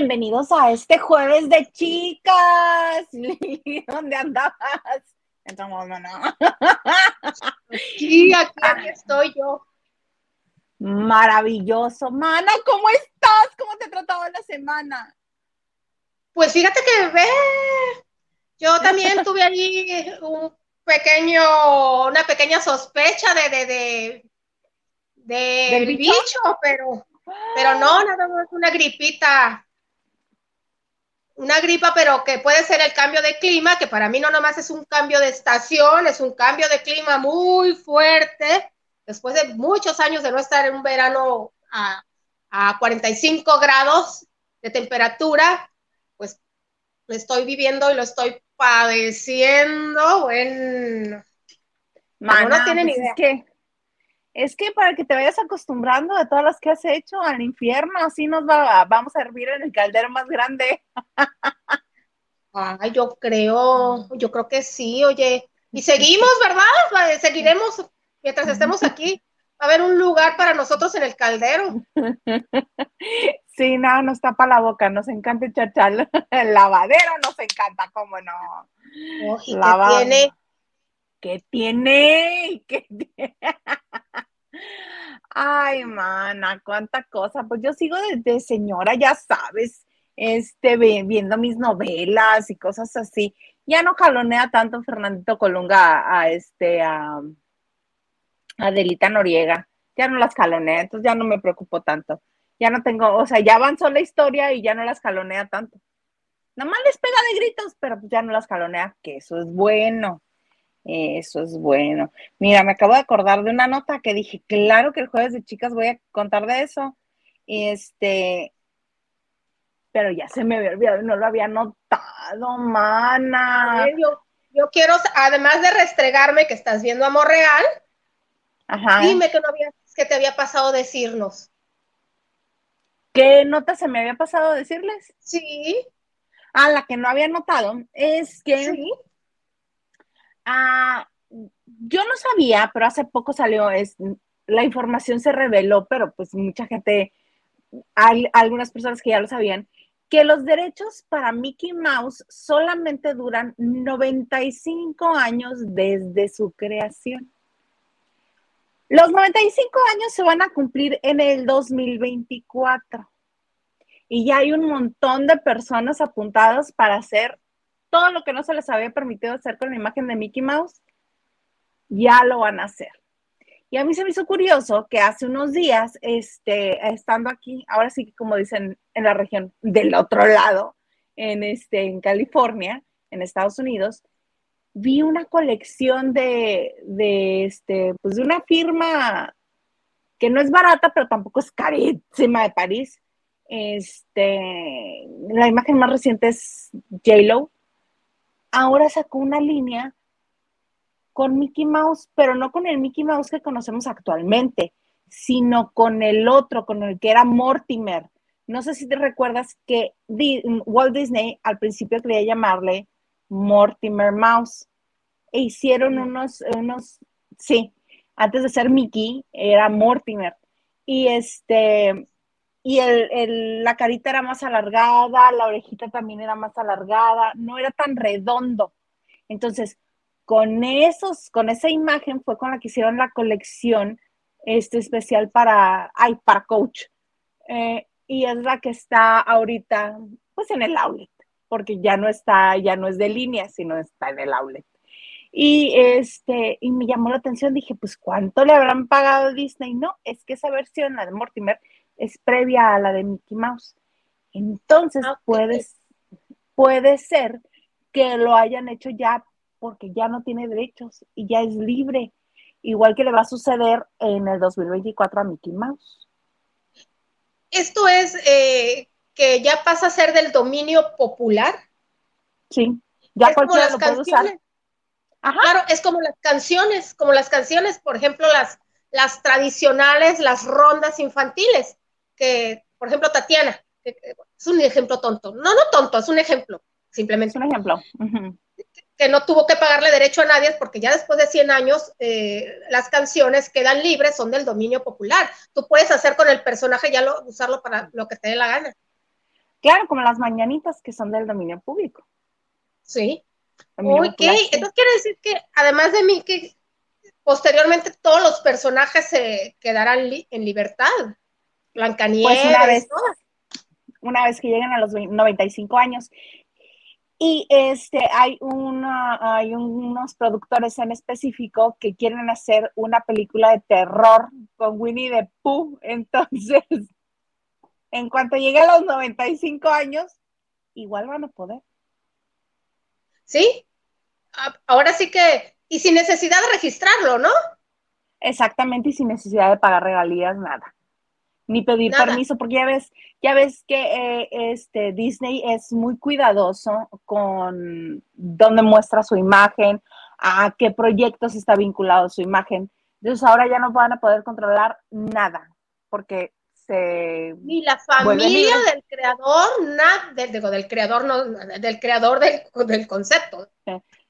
Bienvenidos a este jueves de chicas. ¿Dónde andabas? Entonces, no, no. Sí, aquí, estoy yo. Maravilloso. Mana, ¿cómo estás? ¿Cómo te ha tratado la semana? Pues fíjate que ve, yo también tuve ahí un pequeño, una pequeña sospecha de, de, de, del bicho? pero, pero no, nada más una gripita una gripa, pero que puede ser el cambio de clima, que para mí no nomás es un cambio de estación, es un cambio de clima muy fuerte, después de muchos años de no estar en un verano a, a 45 grados de temperatura, pues lo estoy viviendo y lo estoy padeciendo, bueno, no tienen pues idea. Es que para que te vayas acostumbrando de todas las que has hecho al infierno, así nos va, vamos a hervir en el caldero más grande. Ay, yo creo, yo creo que sí, oye. Y seguimos, ¿verdad? Seguiremos mientras estemos aquí. Va a haber un lugar para nosotros en el caldero. Sí, no, nos tapa la boca, nos encanta echar chal. El lavadero nos encanta, ¿cómo no? ¿Qué tiene? ¿Qué tiene? ¿Qué tiene? Ay, mana, cuánta cosa. Pues yo sigo desde señora, ya sabes, este, viendo mis novelas y cosas así. Ya no jalonea tanto Fernandito Colunga a, este, a, Adelita Noriega. Ya no las jalonea, entonces ya no me preocupo tanto. Ya no tengo, o sea, ya avanzó la historia y ya no las jalonea tanto. Nomás les pega de gritos, pero ya no las jalonea, que eso es bueno. Eso es bueno. Mira, me acabo de acordar de una nota que dije, claro que el jueves de chicas voy a contar de eso. Este, pero ya se me había olvidado, no lo había notado, mana. Yo, yo quiero, además de restregarme que estás viendo Amor Real, dime que no había, que te había pasado decirnos. ¿Qué nota se me había pasado decirles? Sí. Ah, la que no había notado es que ¿Sí? Ah, yo no sabía, pero hace poco salió, es, la información se reveló, pero pues mucha gente, hay algunas personas que ya lo sabían, que los derechos para Mickey Mouse solamente duran 95 años desde su creación. Los 95 años se van a cumplir en el 2024. Y ya hay un montón de personas apuntadas para hacer todo lo que no se les había permitido hacer con la imagen de Mickey Mouse, ya lo van a hacer. Y a mí se me hizo curioso que hace unos días, este, estando aquí, ahora sí que como dicen en la región del otro lado, en, este, California, en Estados Unidos, vi una colección de, de, este, pues de una firma que no es barata, pero tampoco es carísima de París. Este, la imagen más reciente es J-Lo, ahora sacó una línea con Mickey Mouse, pero no con el Mickey Mouse que conocemos actualmente, sino con el otro, con el que era Mortimer. No sé si te recuerdas que Walt Disney al principio quería llamarle Mortimer Mouse. E hicieron unos, unos, sí, antes de ser Mickey, era Mortimer. Y este, y el, la carita era más alargada, la orejita también era más alargada, no era tan redondo. Entonces, con esos, con esa imagen fue con la que hicieron la colección este especial para, ay, para Coach. Eh, y es la que está ahorita, pues en el outlet, porque ya no está, ya no es de línea, sino está en el outlet. Y este, y me llamó la atención, dije, pues, ¿cuánto le habrán pagado Disney? No, es que esa versión, la de Mortimer, es previa a la de Mickey Mouse. Entonces ah, puede ser que lo hayan hecho ya porque ya no tiene derechos y ya es libre, igual que le va a suceder en el 2024 a Mickey Mouse. Esto es eh, que ya pasa a ser del dominio popular. Sí, ya cualquiera lo puede usar. Claro, es como las canciones, como las canciones, por ejemplo, las, las tradicionales, las rondas infantiles que, por ejemplo, Tatiana, es un ejemplo tonto. No, no tonto, es un ejemplo, simplemente. un ejemplo. Que no tuvo que pagarle derecho a nadie porque ya después de 100 años eh, las canciones quedan libres, son del dominio popular. Tú puedes hacer con el personaje ya lo, usarlo para lo que te dé la gana. Claro, como las mañanitas que son del dominio público. Sí. Ok, entonces quiere decir que además de mí, que posteriormente todos los personajes se quedarán en libertad. Blancanieves. Pues una vez, una vez que lleguen a los 95 años. Y este, hay, una, hay unos productores en específico que quieren hacer una película de terror con Winnie the Pooh. Entonces, en cuanto llegue a los 95 años, igual van a poder. Sí, ahora sí que, y sin necesidad de registrarlo, ¿no? Exactamente, y sin necesidad de pagar regalías, nada. Ni pedir permiso, porque ya ves, ya ves que eh, este Disney es muy cuidadoso con dónde muestra su imagen, a qué proyectos está vinculado su imagen. Entonces ahora ya no van a poder controlar nada, porque ni la familia del creador, nada, del, del creador, no, del creador del, del concepto.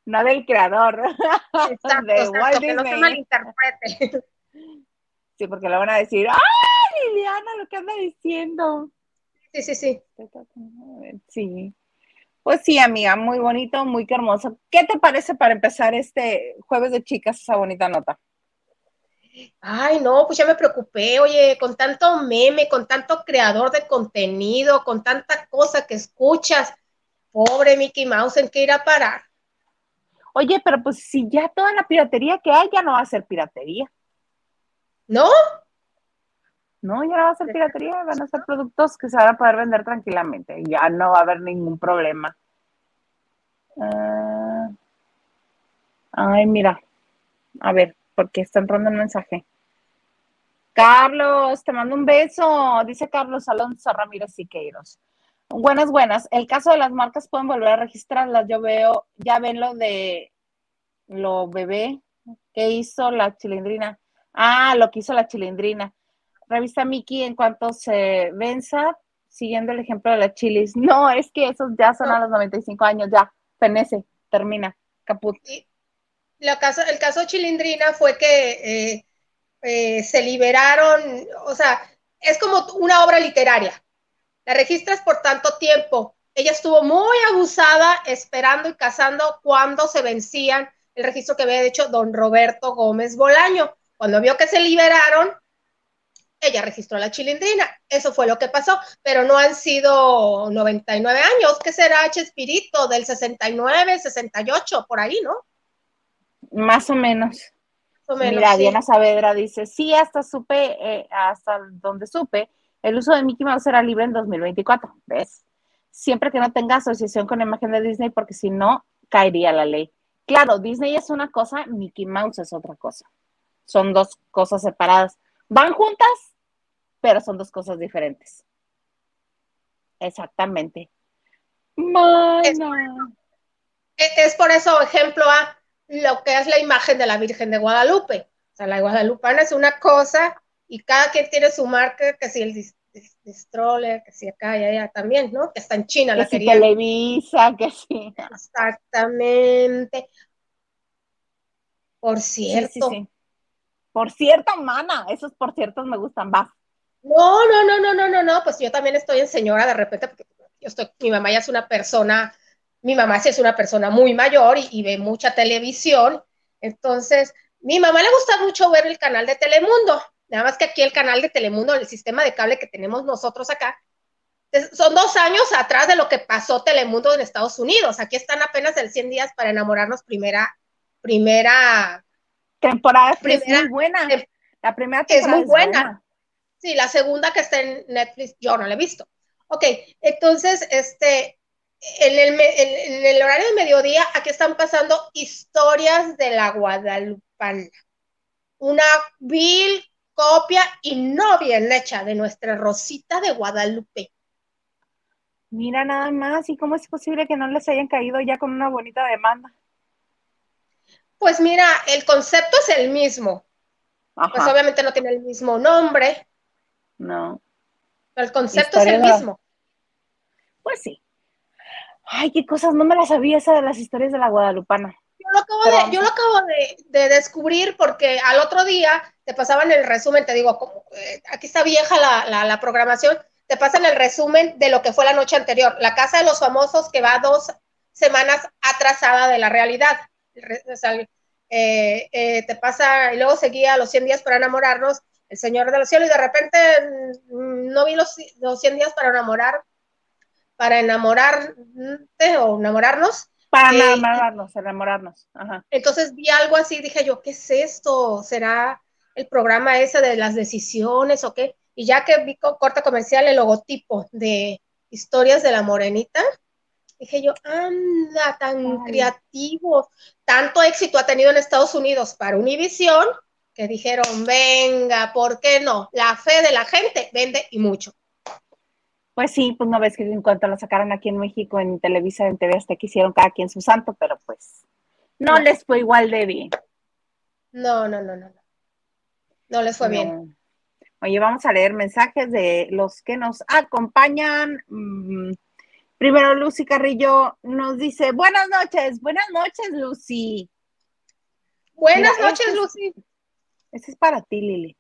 No del creador. Exacto, de que no se malinterprete. Sí, porque le van a decir, ¡ay, Liliana, lo que anda diciendo! Sí, sí, sí. Sí. Pues sí, amiga, muy bonito, muy hermoso. ¿Qué te parece para empezar este jueves de chicas, esa bonita nota? Ay, no, pues ya me preocupé, oye, con tanto meme, con tanto creador de contenido, con tanta cosa que escuchas, pobre Mickey Mouse, ¿en qué irá a parar? Oye, pero pues si ya toda la piratería que hay ya no va a ser piratería. ¿No? No, ya no va a ser piratería, van a ser productos que se van a poder vender tranquilamente, ya no va a haber ningún problema. Ah, ay, mira, a ver, porque está entrando un mensaje. Carlos, te mando un beso, dice Carlos Alonso Ramírez Siqueiros. Buenas, buenas. El caso de las marcas pueden volver a registrarlas. Yo veo, ya ven lo de lo bebé que hizo la chilindrina. Ah, lo que hizo la chilindrina. Revista Miki en cuanto se venza, siguiendo el ejemplo de las chilis. No, es que esos ya son a los 95 años, ya, fenece, termina, caput caso, el caso Chilindrina fue que eh, eh, se liberaron, o sea, es como una obra literaria. La registras por tanto tiempo. Ella estuvo muy abusada esperando y cazando cuando se vencían el registro que había hecho don Roberto Gómez Bolaño. Cuando vio que se liberaron, ella registró la chilindrina. Eso fue lo que pasó, pero no han sido 99 años. ¿Qué será Chespirito? Del 69, 68, por ahí, ¿no? Más o menos. Mira, Diana Saavedra dice, sí, hasta supe, eh, hasta donde supe, el uso de Mickey Mouse será libre en 2024, ¿ves? Siempre que no tenga asociación con la imagen de Disney, porque si no, caería la ley. Claro, Disney es una cosa, Mickey Mouse es otra cosa. Son dos cosas separadas. Van juntas, pero son dos cosas diferentes. Exactamente. Es, es, por eso, ejemplo A, lo que es la imagen de la Virgen de Guadalupe. O sea, la guadalupana es una cosa y cada quien tiene su marca, que si el Stroller, que si acá y allá también, ¿no? Que está en China, que la si Televisa, que sí. Exactamente. Por cierto. por cierto, mana, esos por cierto me gustan, va. No, no, no, no, no, no, no, pues yo también estoy en señora de repente, porque yo estoy, mi mamá ya es una persona mi mamá sí es una persona muy mayor y, ve mucha televisión, entonces mi mamá le gusta mucho ver el canal de Telemundo, nada más que aquí el canal de Telemundo, el sistema de cable que tenemos nosotros acá, son dos años atrás de lo que pasó Telemundo en Estados Unidos. Aquí están apenas el 100 días para enamorarnos primera, primera temporada. Primera, es muy buena. La primera temporada es muy buena. Sí, la segunda que está en Netflix, yo no la he visto. Ok, entonces, este, en el, horario de mediodía, aquí están pasando historias de la Guadalupana. Una vil copia y no bien hecha de nuestra Rosita de Guadalupe. Mira nada más, ¿y cómo es posible que no les hayan caído ya con una bonita demanda? Pues mira, el concepto es el mismo. Pues obviamente no tiene el mismo nombre. No. Pero el concepto es el mismo. Pues sí. Ay, qué cosas, no me las sabía esa de las historias de la Guadalupana. Yo lo acabo, de, yo lo acabo de, descubrir porque al otro día te pasaban el resumen, te digo, como, eh, aquí está vieja la, programación, te pasan el resumen de lo que fue la noche anterior. La casa de los famosos que va dos semanas atrasada de la realidad. Eh, eh, te pasa, y luego seguía los 100 días para enamorarnos, el Señor del Cielo, y de repente mm, no vi los, los 100 días para enamorar, para enamorarte o enamorarnos. Para eh, enamorarnos, enamorarnos. Entonces vi algo así, dije yo, ¿qué es esto? ¿Será el programa ese de las decisiones o qué? Y ya que vi corta comercial el logotipo de historias de la morenita, dije yo, anda, tan creativo, tanto éxito ha tenido en Estados Unidos para Univision, que dijeron, venga, ¿por qué no? La fe de la gente vende y mucho. Pues sí, pues no ves que en cuanto lo sacaron aquí en México en Televisa, en TV hasta que hicieron cada quien su santo, pero pues no, les fue igual de bien. No, no, no, no. No, no les fue bien. Oye, vamos a leer mensajes de los que nos acompañan. Mm, primero, Lucy Carrillo nos dice, buenas noches, buenas noches, Lucy. Buenas noches, este Lucy. Este es para ti, Lili.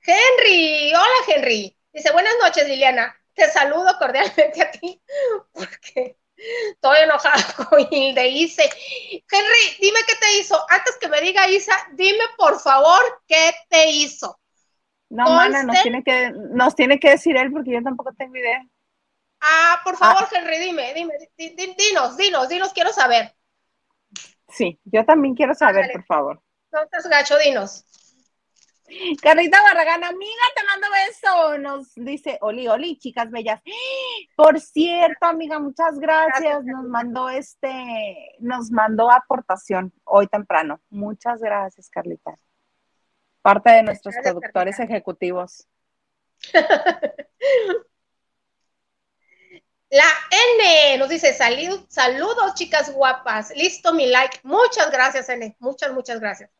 Henry, hola Henry. Dice, buenas noches, Liliana. Te saludo cordialmente a ti porque estoy enojada con Hilde dice, Henry, dime qué te hizo. Antes que me diga Isa, dime por favor qué te hizo. No, mana, nos tiene, que, nos tiene que decir él porque yo tampoco tengo idea. Ah, por favor, ah. Henry, dime, dime, dinos, dinos, dinos, quiero saber. Sí, yo también quiero saber, por favor. Estás gacho, dinos. Carlita Barragán, amiga, te mando beso. Nos dice, Oli, Oli, chicas bellas. Por cierto, amiga, muchas gracias. Nos mandó este, nos mandó aportación hoy temprano. Muchas gracias, Carlita parte de nuestros productores ejecutivos. La N nos dice, saludos chicas guapas, listo mi like. Muchas gracias N, muchas, muchas gracias.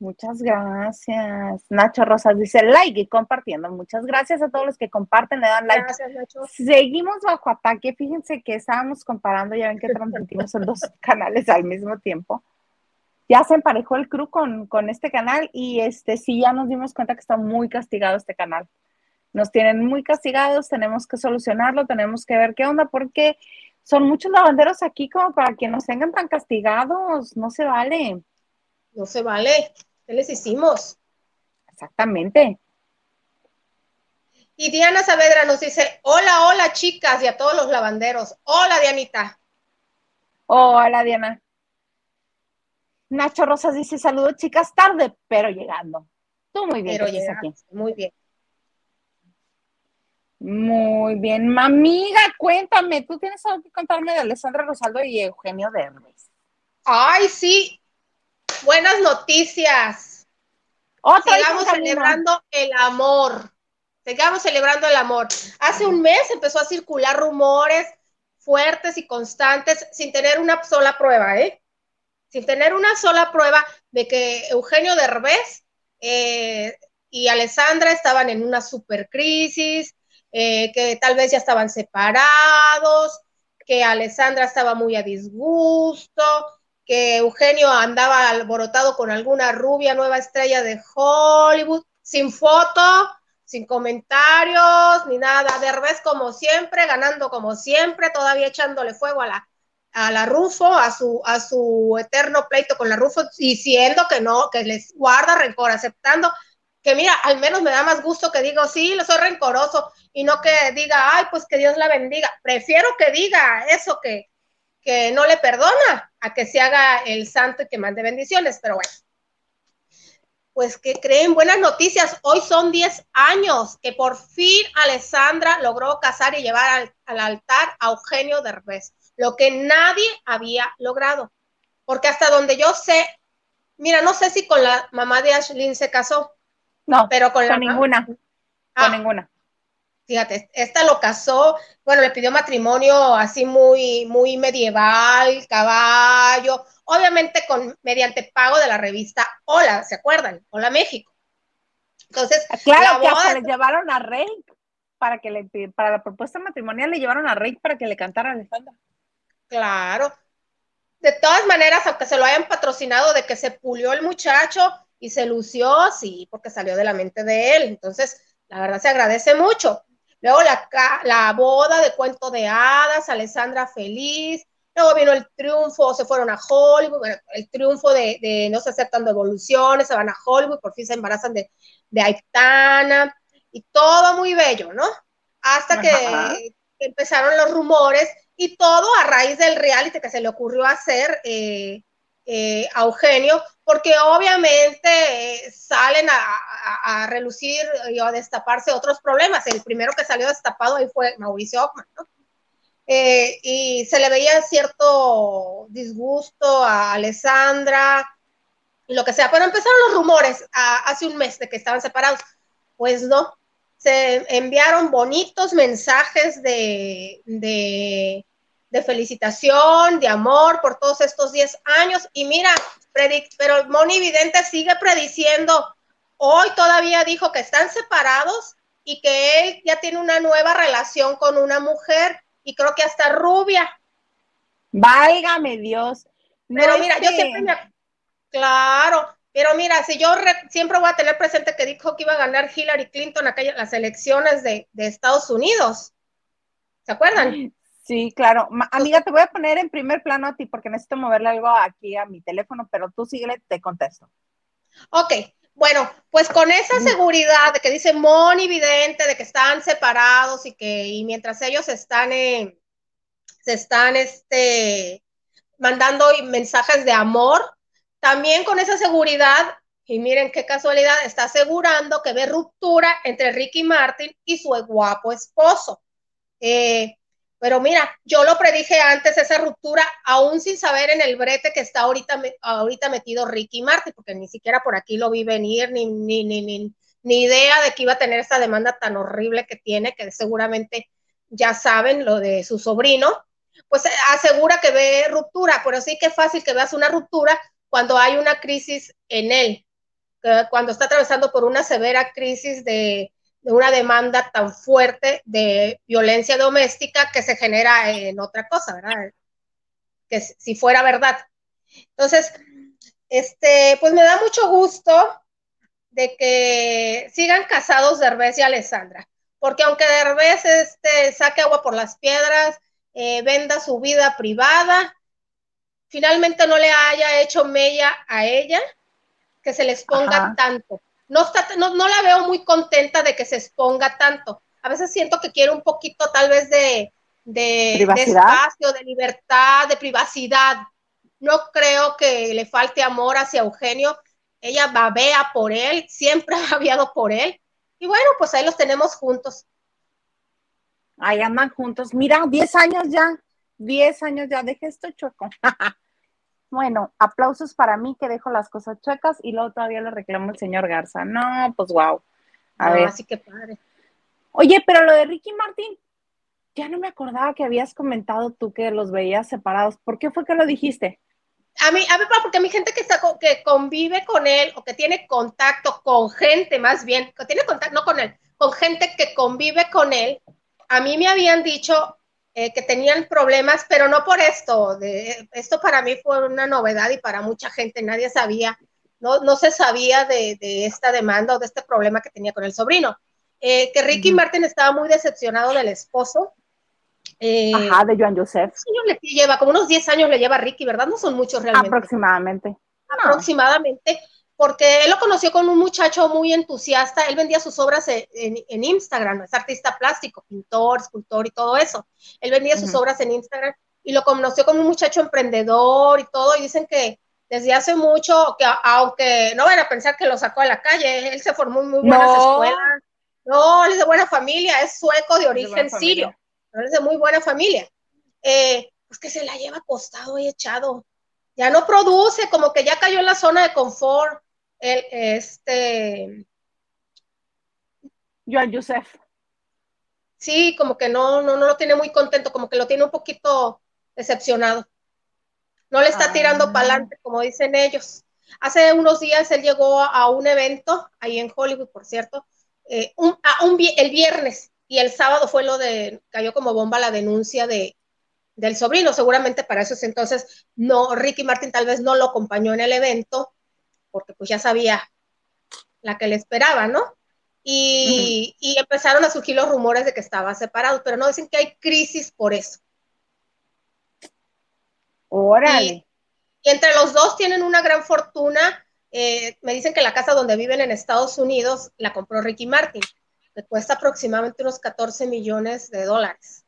Muchas gracias. Nacho Rosas dice like y compartiendo. Muchas gracias a todos los que comparten, le dan like. Gracias, Nacho. Seguimos bajo ataque. Fíjense que estábamos comparando, ya ven que transmitimos en dos canales al mismo tiempo ya se emparejó el crew con, este canal y este sí ya nos dimos cuenta que está muy castigado este canal. Nos tienen muy castigados, tenemos que solucionarlo, tenemos que ver qué onda, porque son muchos lavanderos aquí como para que nos tengan tan castigados, no se vale. No se vale, ¿qué les hicimos? Exactamente. Y Diana Saavedra nos dice, hola, hola chicas y a todos los lavanderos. Hola Dianita. Hola Diana. Nacho Rosas dice, saludos chicas, tarde, pero llegando. Tú muy bien. Pero aquí. muy bien. Muy bien. Mamiga, cuéntame, tú tienes algo que contarme de Alessandra Rosaldo y Eugenio Derbez. Ay, sí. Buenas noticias. Otra Sigamos celebrando el amor. Sigamos celebrando el amor. Hace un mes empezó a circular rumores fuertes y constantes sin tener una sola prueba, ¿eh? sin tener una sola prueba de que Eugenio Derbez eh, y Alessandra estaban en una super crisis, eh, que tal vez ya estaban separados, que Alessandra estaba muy a disgusto, que Eugenio andaba alborotado con alguna rubia nueva estrella de Hollywood, sin foto, sin comentarios, ni nada. Derbez como siempre, ganando como siempre, todavía echándole fuego a la, a la Rufo, a su, a su eterno pleito con la Rufo, diciendo que no, que les guarda rencor, aceptando que mira, al menos me da más gusto que diga, sí, lo soy rencoroso, y no que diga, ay, pues que Dios la bendiga. Prefiero que diga eso que, que no le perdona, a que se haga el santo y que mande bendiciones, pero bueno. Pues que creen buenas noticias. Hoy son 10 años que por fin Alessandra logró casar y llevar al, al altar a Eugenio Derbez lo que nadie había logrado. Porque hasta donde yo sé, mira, no sé si con la mamá de Ashlyn se casó. No, pero con, la ninguna. con ah. ninguna. Fíjate, esta lo casó, bueno, le pidió matrimonio así muy, muy medieval, caballo, obviamente con mediante pago de la revista Hola, ¿se acuerdan? Hola México. Entonces, ah, claro, que hasta le llevaron a Rey para que le para la propuesta matrimonial le llevaron a Rey para que le cantara a Alejandra. Claro. De todas maneras, aunque se lo hayan patrocinado de que se pulió el muchacho y se lució, sí, porque salió de la mente de él. Entonces, la verdad se agradece mucho. Luego la, la boda de cuento de hadas, Alessandra feliz, luego vino el triunfo, se fueron a Hollywood, el triunfo de, no se aceptan devoluciones, se van a Hollywood, por fin se embarazan de, de Aitana, y todo muy bello, ¿no? Hasta que empezaron los rumores y todo a raíz del reality que se le ocurrió hacer eh, eh, a Eugenio, porque obviamente salen a, relucir y a destaparse otros problemas. El primero que salió destapado ahí fue Mauricio Ockman, ¿no? Eh, y se le veía cierto disgusto a Alessandra y lo que sea, pero empezaron los rumores hace un mes de que estaban separados. Pues no, se enviaron bonitos mensajes de, de, felicitación, de amor por todos estos 10 años. Y mira, pero Moni Vidente sigue prediciendo, hoy todavía dijo que están separados y que él ya tiene una nueva relación con una mujer y creo que hasta rubia. Válgame Dios. pero mira, yo siempre me... Claro, pero mira, si yo siempre voy a tener presente que dijo que iba a ganar Hillary Clinton aquellas las elecciones de, Estados Unidos. ¿Se acuerdan? Sí, claro. amiga, te voy a poner en primer plano a ti porque necesito moverle algo aquí a mi teléfono, pero tú síguele, te contesto. Ok, bueno, pues con esa seguridad de que dice Moni Vidente, de que están separados y que y mientras ellos están en, se están este, mandando mensajes de amor, también con esa seguridad, y miren qué casualidad, está asegurando que ve ruptura entre Ricky Martin y su guapo esposo. Eh, pero mira, yo lo predije antes esa ruptura, aún sin saber en el brete que está ahorita, ahorita metido Ricky Martin, porque ni siquiera por aquí lo vi venir, ni, ni, ni, ni, ni idea de que iba a tener esta demanda tan horrible que tiene, que seguramente ya saben lo de su sobrino, pues asegura que ve ruptura, pero sí que fácil que veas una ruptura cuando hay una crisis en él, cuando está atravesando por una severa crisis de, una demanda tan fuerte de violencia doméstica que se genera en otra cosa, ¿verdad? Que si fuera verdad. Entonces, este, pues me da mucho gusto de que sigan casados Derbez y Alessandra, porque aunque Derbez este, saque agua por las piedras, eh, venda su vida privada, finalmente no le haya hecho mella a ella, que se le exponga tanto. No, está, no, la veo muy contenta de que se exponga tanto. A veces siento que quiere un poquito tal vez de, de, espacio, de libertad, de privacidad. No creo que le falte amor hacia Eugenio. Ella babea por él, siempre ha babeado por él. Y bueno, pues ahí los tenemos juntos. Ahí andan juntos. Mira, 10 años ya. 10 años ya, dejé esto chueco. bueno, aplausos para mí que dejo las cosas chuecas y luego todavía le reclamo el señor Garza. No, pues wow. A ver. Así que padre. Oye, pero lo de Ricky Martín, ya no me acordaba que habías comentado tú que los veías separados. ¿Por qué fue que lo dijiste? A mí, a mí, porque a mi gente que está que convive con él o que tiene contacto con gente más bien, que tiene contacto no con él, con gente que convive con él, a mí me habían dicho eh, que tenían problemas, pero no por esto. De, esto para mí fue una novedad y para mucha gente nadie sabía, no, no se sabía de, esta demanda o de este problema que tenía con el sobrino. Eh, que Ricky Martin estaba muy decepcionado del esposo. Eh, Ajá, de Joan Joseph. Le lleva, como unos 10 años le lleva a Ricky, ¿verdad? No son muchos realmente. Aproximadamente. Aproximadamente porque él lo conoció con un muchacho muy entusiasta, él vendía sus obras en, Instagram, es artista plástico, pintor, escultor y todo eso. Él vendía sus obras en Instagram y lo conoció como un muchacho emprendedor y todo, y dicen que desde hace mucho, que aunque no van a pensar que lo sacó a la calle, él se formó en muy buenas escuelas. No, él es de buena familia, es sueco de origen sirio, pero es de muy buena familia. Eh, pues que se la lleva acostado y echado. Ya no produce, como que ya cayó en la zona de confort el, este... Joan Joseph. Sí, como que no, no, no lo tiene muy contento, como que lo tiene un poquito decepcionado. No le está ah. tirando para adelante, como dicen ellos. Hace unos días él llegó a un evento, ahí en Hollywood, por cierto, eh, un, el viernes, y el sábado fue lo de, cayó como bomba la denuncia de, del sobrino, seguramente para eso entonces no, Ricky Martin tal vez no lo acompañó en el evento, porque pues ya sabía la que le esperaba, ¿no? y, empezaron a surgir los rumores de que estaban separados, pero no dicen que hay crisis por eso. Órale. Y, entre los dos tienen una gran fortuna. Eh, me dicen que la casa donde viven en Estados Unidos la compró Ricky Martin. Le cuesta aproximadamente unos 14 millones de dólares.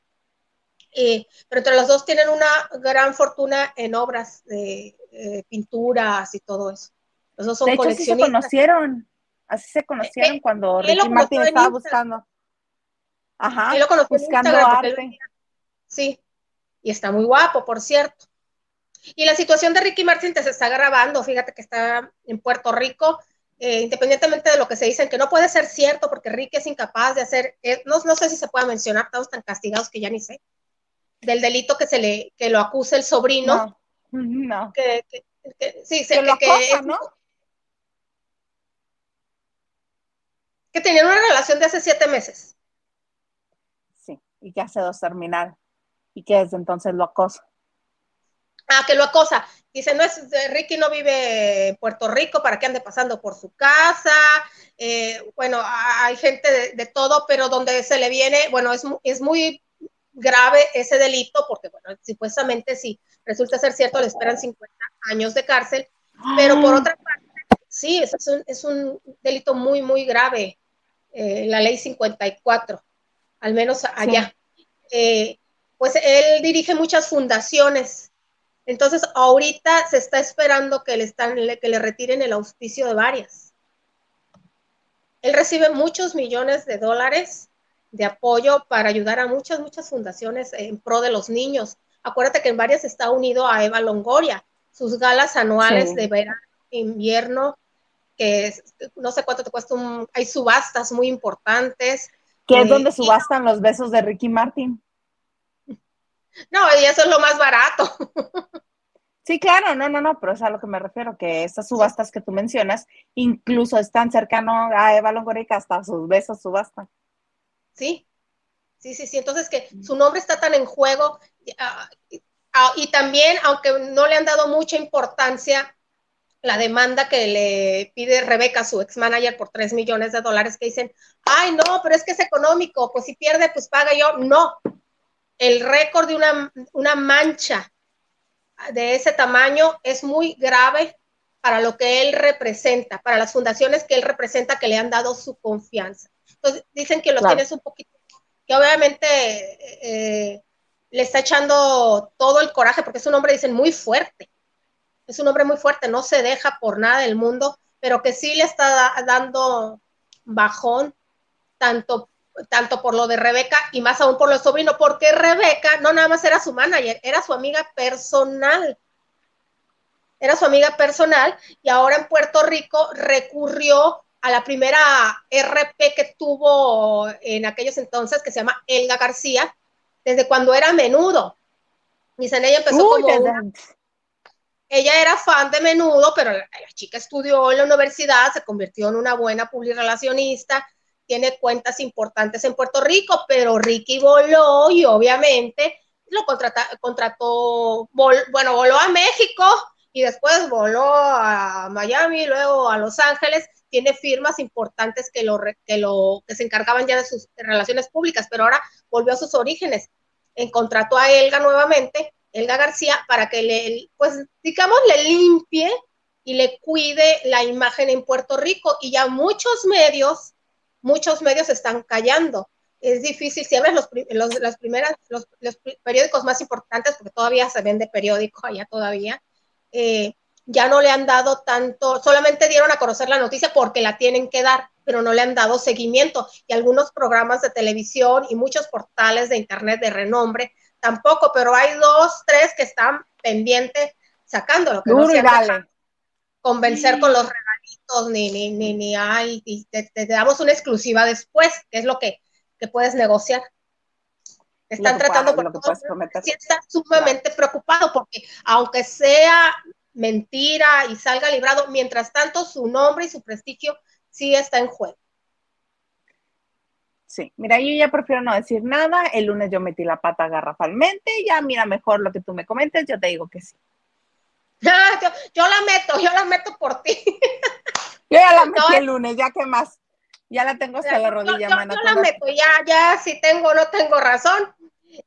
pero entre los dos tienen una gran fortuna en obras de eh, pinturas y todo eso. Son de hecho, sí se conocieron. Así se conocieron eh, cuando Ricky Martin estaba buscando. Ajá. lo conoció buscando arte. sí. Y está muy guapo, por cierto. Y la situación de Ricky Martin te se está grabando, fíjate que está en Puerto Rico, eh, independientemente de lo que se dicen, que no puede ser cierto porque Ricky es incapaz de hacer, eh, no, no, sé si se puede mencionar, estamos tan castigados que ya ni sé, del delito que se le, que lo acusa el sobrino. No. Que, sí, que, lo acosa, ¿no? Que tenían una relación de hace siete meses. Sí, y que hace dos terminar y que desde entonces lo acosa. Ah, que lo acosa. Dice, no es, Ricky no vive en Puerto Rico para que ande pasando por su casa. Eh, bueno, hay gente de, todo, pero donde se le viene, bueno, es, es muy grave ese delito, porque, bueno, supuestamente si resulta ser cierto, le esperan 50 años de cárcel, pero por ah. otra parte, sí, es un, es un delito muy, muy grave, eh, la ley 54, al menos allá. Eh, pues él dirige muchas fundaciones entonces, ahorita se está esperando que le, están, que le retiren el auspicio de varias. Él recibe muchos millones de dólares de apoyo para ayudar a muchas, muchas fundaciones en pro de los niños. Acuérdate que en varias está unido a Eva Longoria, sus galas anuales de verano, invierno, que no sé cuánto te cuesta, hay subastas muy importantes. Que es donde eh, subastan los besos de Ricky Martin. No, y eso es lo más barato. Sí, claro, no, no, no, pero es a lo que me refiero, que esas subastas que tú mencionas incluso están cercano a Eva Longoria hasta sus besos subastan. Sí, sí, sí, sí. Entonces que su nombre está tan en juego ah, ah, y también, aunque no le han dado mucha importancia, la demanda que le pide Rebeca, su ex manager, por 3 millones de dólares, que dicen, ay, no, pero es que es económico, pues si pierde, pues paga yo. No, el récord de una, una mancha de ese tamaño es muy grave para lo que él representa, para las fundaciones que él representa que le han dado su confianza. Entonces, dicen que lo tienes un poquito, que obviamente eh, le está echando todo el coraje, porque es un hombre, dicen, muy fuerte. Es un hombre muy fuerte, no se deja por nada del mundo, pero que sí le está dando bajón, tanto tanto por lo de Rebeca y más aún por los sobrinos, porque Rebeca no nada más era su manager, era su amiga personal. Era su amiga personal y ahora en Puerto Rico recurrió a la primera RP que tuvo en aquellos entonces, que se llama Elga García, desde cuando era menudo. Dicen, ella empezó como ella era fan de menudo, pero la, chica estudió en la universidad, se convirtió en una buena publirelacionista, tiene cuentas importantes en Puerto Rico, pero Ricky voló y obviamente lo contrató, bueno, voló a México y después voló a Miami, luego a Los Ángeles, tiene firmas importantes que lo, que lo que se encargaban ya de sus relaciones públicas, pero ahora volvió a sus orígenes. En contrató a Elga nuevamente, Elga García, para que le, pues, digamos, le limpie y le cuide la imagen en Puerto Rico. Y ya muchos medios muchos medios están callando. Es difícil, si abres los, los, las primeras, los, periódicos más importantes, porque todavía se vende periódico allá todavía, eh, ya no le han dado tanto, solamente dieron a conocer la noticia porque la tienen que dar, pero no le han dado seguimiento. Y algunos programas de televisión y muchos portales de internet de renombre tampoco, pero hay dos, tres que están pendientes sacándolo. Que no se convencer con los ni, ni, ni, ni hay, y te, damos una exclusiva después, que es lo que, puedes negociar. Están tratando por todo. Sí está sumamente preocupado porque aunque sea mentira y salga librado, mientras tanto su nombre y su prestigio sí está en juego. Sí, mira, yo ya prefiero no decir nada. El lunes yo metí la pata garrafalmente. Ya mira mejor lo que tú me comentes, yo te digo que sí. Ah, yo, la meto, yo la meto por ti. Yo ya la metí el lunes, ya que más. Ya la tengo hasta la rodilla, yo, mana. Yo la meto, ya, ya, si tengo o no tengo razón.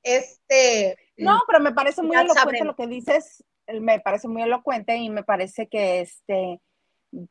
Este. No, pero me parece muy elocuente lo que dices, me parece muy elocuente y me parece que este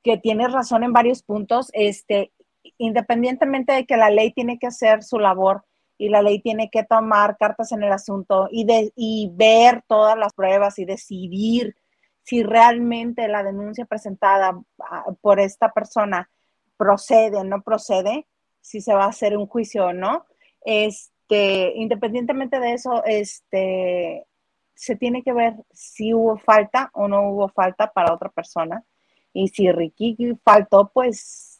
que tienes razón en varios puntos, este, independientemente de que la ley tiene que hacer su labor y la ley tiene que tomar cartas en el asunto y, de, y ver todas las pruebas y decidir si realmente la denuncia presentada ah, por esta persona procede o no procede, si se va a hacer un juicio o no. Este, independientemente de eso, este, se tiene que ver si hubo falta o no hubo falta para otra persona. Y si Ricky faltó, pues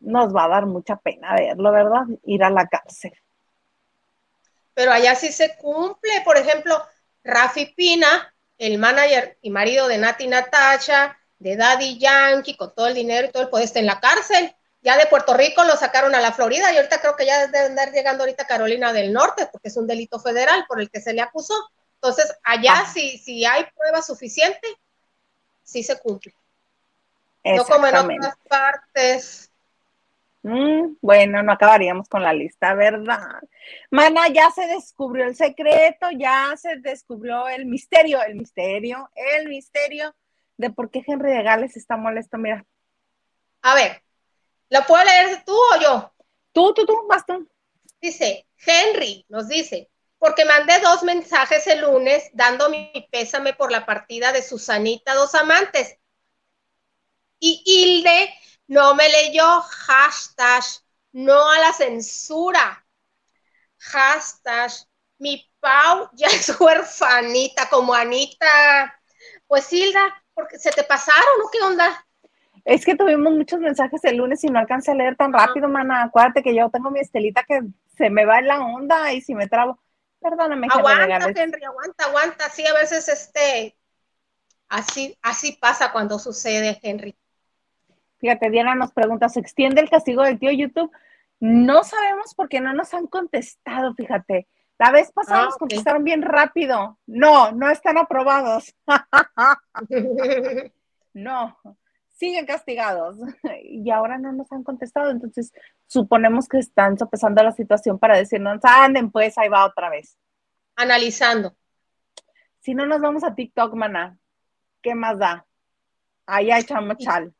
nos va a dar mucha pena verlo, ¿verdad? Ir a la cárcel. Pero allá sí se cumple. Por ejemplo, Rafi Pina, el manager y marido de Nati Natacha, de Daddy Yankee, con todo el dinero y todo el poder, está en la cárcel. Ya de Puerto Rico lo sacaron a la Florida y ahorita creo que ya debe andar llegando ahorita a Carolina del Norte, porque es un delito federal por el que se le acusó. Entonces, allá ah. si, si hay prueba suficiente, sí se cumple. No como en otras partes. Mm, bueno, no acabaríamos con la lista, ¿verdad? Mana, ya se descubrió el secreto, ya se descubrió el misterio, el misterio, el misterio de por qué Henry de Gales está molesto. Mira. A ver, ¿lo puedo leer tú o yo? Tú, tú, tú, tú. Dice, Henry nos dice, porque mandé dos mensajes el lunes dando mi pésame por la partida de Susanita, dos amantes. Y Hilde no me leyó hashtag no a la censura. Hashtag mi Pau ya es huerfanita como Anita. Pues Hilda, porque se te pasaron, ¿no? ¿Qué onda? Es que tuvimos muchos mensajes el lunes y no alcancé a leer tan rápido, mana. Acuérdate que yo tengo mi estelita que se me va en la onda y si me trabo. Perdóname. Aguanta, Henry, aguanta, aguanta. Sí, a veces este, así, así pasa cuando sucede, Henry. Fíjate, Diana nos pregunta, ¿se extiende el castigo del tío YouTube? No sabemos porque no nos han contestado, fíjate. La vez pasada ah, nos contestaron bien rápido. No, no están aprobados. no, siguen castigados. y ahora no nos han contestado. Entonces, suponemos que están sopesando la situación para decirnos, anden, pues ahí va otra vez. Analizando. Si no nos vamos a TikTok, mana, ¿qué más da? Ahí echamos chal.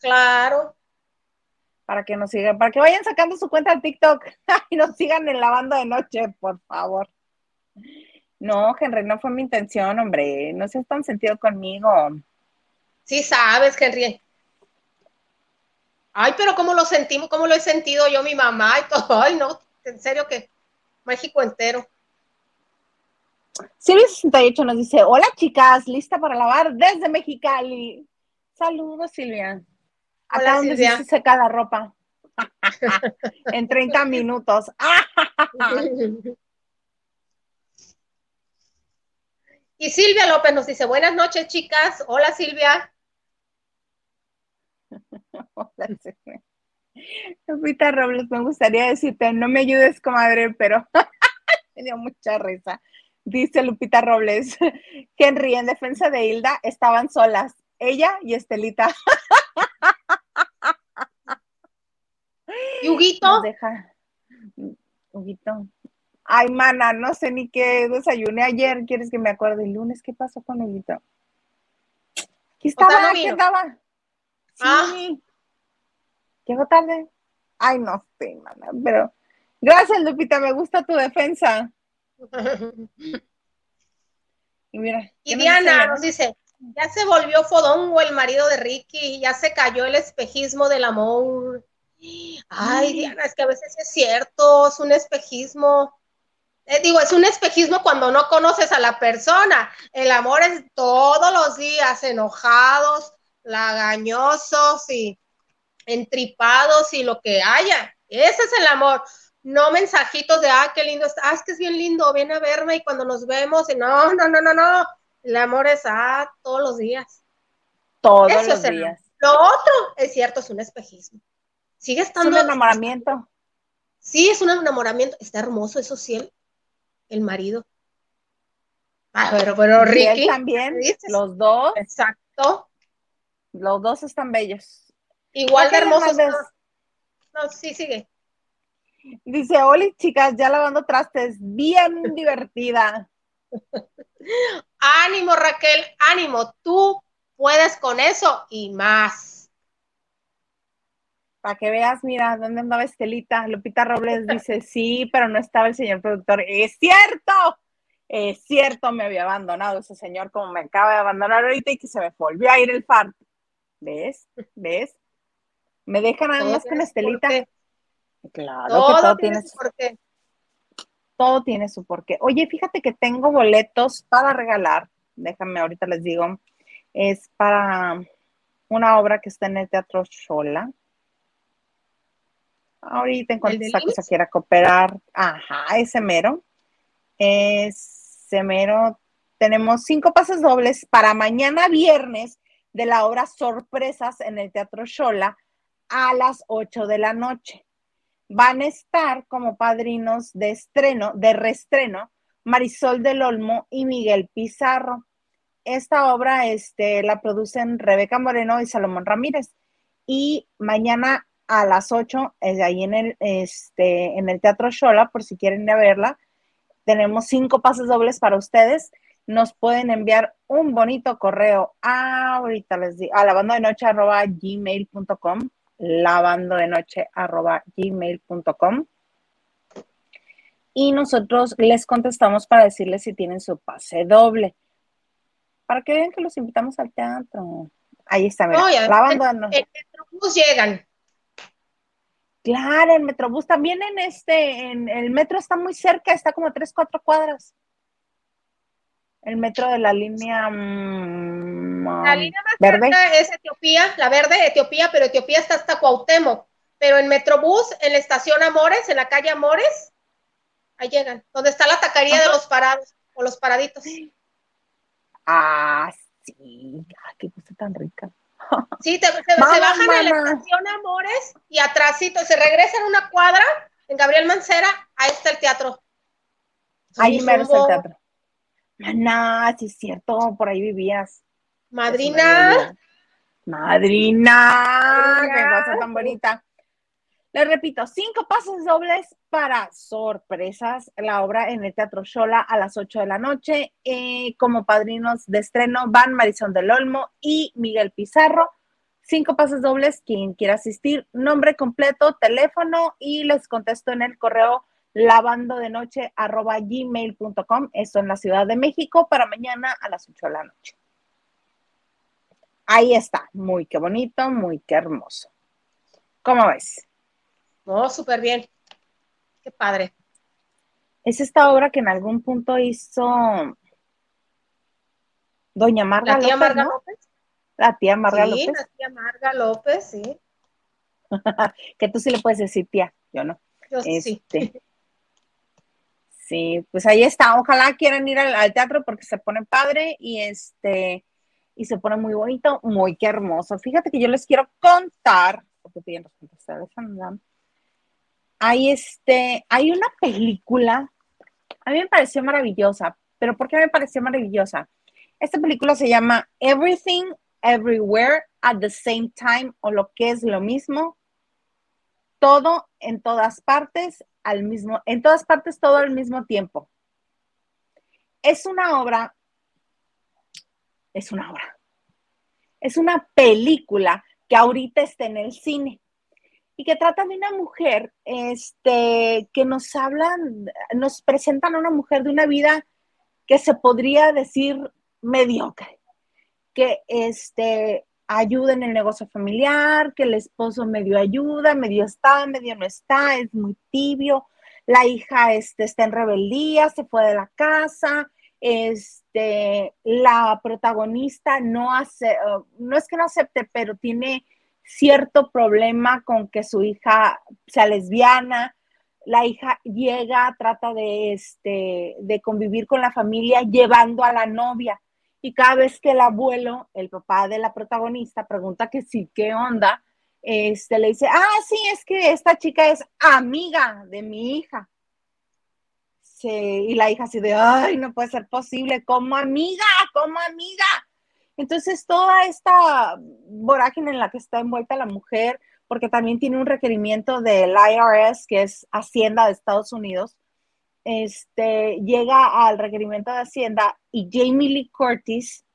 Claro. Para que nos sigan, para que vayan sacando su cuenta de TikTok y nos sigan en la banda de noche, por favor. No, Henry, no fue mi intención, hombre. No seas tan sentido conmigo. Sí, sabes, Henry. Ay, pero cómo lo sentimos, cómo lo he sentido yo, mi mamá y todo. Ay, no, en serio que México entero. Silvia68 nos dice, hola chicas, lista para lavar desde Mexicali. Saludos, Silvia. Acá donde se seca la ropa. en 30 minutos. y Silvia López nos dice, buenas noches, chicas. Hola, Silvia. Hola, Silvia. Lupita Robles, me gustaría decirte, no me ayudes, comadre, pero me dio mucha risa. Dice Lupita Robles, Henry, en defensa de Hilda, estaban solas, ella y Estelita. ¿Y Huguito? Deja. Huguito. Ay, mana, no sé ni qué desayuné ayer. ¿Quieres que me acuerde el lunes? ¿Qué pasó con Huguito? Aquí estaba, aquí estaba. Sí. Ah. Llegó tarde. Ay, no sé, mana, pero gracias, Lupita, me gusta tu defensa. y mira. Y Diana nos dice, ya se volvió fodongo el marido de Ricky, ya se cayó el espejismo del amor. Ay, Diana, es que a veces es cierto, es un espejismo. Eh, digo, es un espejismo cuando no conoces a la persona. El amor es todos los días, enojados, lagañosos y entripados y lo que haya. Ese es el amor. No mensajitos de, ah, qué lindo está, ah, es que es bien lindo, viene a verme y cuando nos vemos, y no, no, no, no, no. El amor es, ah, todos los días. Todos los días. Lo otro, es cierto, es un espejismo. Sigue estando. Es un enamoramiento. Sí, es un enamoramiento. Está hermoso, eso sí, el, marido. Ah, pero, pero Ricky. también, los dos. Exacto. Los dos están bellos. Igual de hermosos. No, sí, sigue. Dice, Oli, chicas, ya lavando trastes, bien divertida. ánimo, Raquel, ánimo, tú puedes con eso y más. Para que veas, mira, ¿dónde andaba Estelita? Lupita Robles dice, sí, pero no estaba el señor productor. Es cierto, es cierto, me había abandonado ese señor como me acaba de abandonar ahorita y que se me volvió a ir el fart. ¿Ves? ¿Ves? Me dejan nada más con Estelita. Claro todo que todo tiene, su porqué. Todo tiene su porqué. Oye, fíjate que tengo boletos para regalar. Déjame, ahorita les digo. Es para una obra que está en el Teatro Shola. Ahorita en cuanto esta cosa quiera cooperar. Ajá, ese mero. Ese mero. Tenemos cinco pases dobles para mañana viernes de la obra Sorpresas en el Teatro Shola a las 8 de la noche van a estar como padrinos de estreno, de reestreno, Marisol del Olmo y Miguel Pizarro. Esta obra este, la producen Rebeca Moreno y Salomón Ramírez. Y mañana a las 8, es ahí en el, este, en el Teatro Shola, por si quieren ir a verla, tenemos cinco pases dobles para ustedes. Nos pueden enviar un bonito correo ahorita les digo, a la banda de noche arroba gmail.com lavando de noche arroba gmail.com y nosotros les contestamos para decirles si tienen su pase doble. Para que vean que los invitamos al teatro. Ahí está, mira, lavando de noche. El Metrobús llegan. Claro, el Metrobús también en este, en el metro está muy cerca, está como tres, cuatro cuadras. El metro de la línea. Mm, la línea más verde. es Etiopía, la verde, Etiopía, pero Etiopía está hasta Cuauhtémoc. Pero el Metrobús, en la estación Amores, en la calle Amores, ahí llegan, donde está la taquería de los parados o los paraditos. Ah, sí, Ay, qué cosa tan rica. Sí, se bajan en la estación Amores y atrásito, se regresan una cuadra en Gabriel Mancera, ahí está el teatro. Ahí me está el teatro. Maná, sí es cierto, por ahí vivías. Madrina. Madrina, qué cosa tan bonita. Les repito, cinco pasos dobles para sorpresas. La obra en el Teatro Shola a las 8 de la noche. Eh, como padrinos de estreno van Marisol del Olmo y Miguel Pizarro. Cinco pasos dobles, quien quiera asistir, nombre completo, teléfono y les contesto en el correo lavando de noche arroba gmail.com, eso en la Ciudad de México, para mañana a las 8 de la noche. Ahí está, muy qué bonito, muy qué hermoso. ¿Cómo ves? Oh, súper bien. Qué padre. Es esta obra que en algún punto hizo Doña Marga La tía Marga López. La tía Marga sí, López. La tía Marga López, sí. que tú sí le puedes decir tía, yo no. Yo sí. Este, Sí, pues ahí está. Ojalá quieran ir al, teatro porque se pone padre y este y se pone muy bonito, muy qué hermoso. Fíjate que yo les quiero contar, porque Hay este, hay una película, a mí me pareció maravillosa, pero ¿por qué me pareció maravillosa? Esta película se llama Everything Everywhere at the Same Time o lo que es lo mismo, todo en todas partes al mismo, en todas partes todo al mismo tiempo. Es una obra, es una obra, es una película que ahorita está en el cine y que trata de una mujer, este, que nos hablan, nos presentan a una mujer de una vida que se podría decir mediocre, que este, ayuda en el negocio familiar, que el esposo medio ayuda, medio está, medio no está, es muy tibio, la hija este, está en rebeldía, se fue de la casa, este, la protagonista no hace, no es que no acepte, pero tiene cierto problema con que su hija sea lesbiana, la hija llega, trata de, este, de convivir con la familia llevando a la novia y cada vez que el abuelo, el papá de la protagonista, pregunta que sí, ¿qué onda? Este le dice, ah, sí, es que esta chica es amiga de mi hija. y la hija así de, ay, no puede ser posible, como amiga, como amiga. Entonces, toda esta vorágine en la que está envuelta la mujer, porque también tiene un requerimiento del IRS, que es Hacienda de Estados Unidos. Este, llega al requerimiento de Hacienda y Jamie Lee Curtis,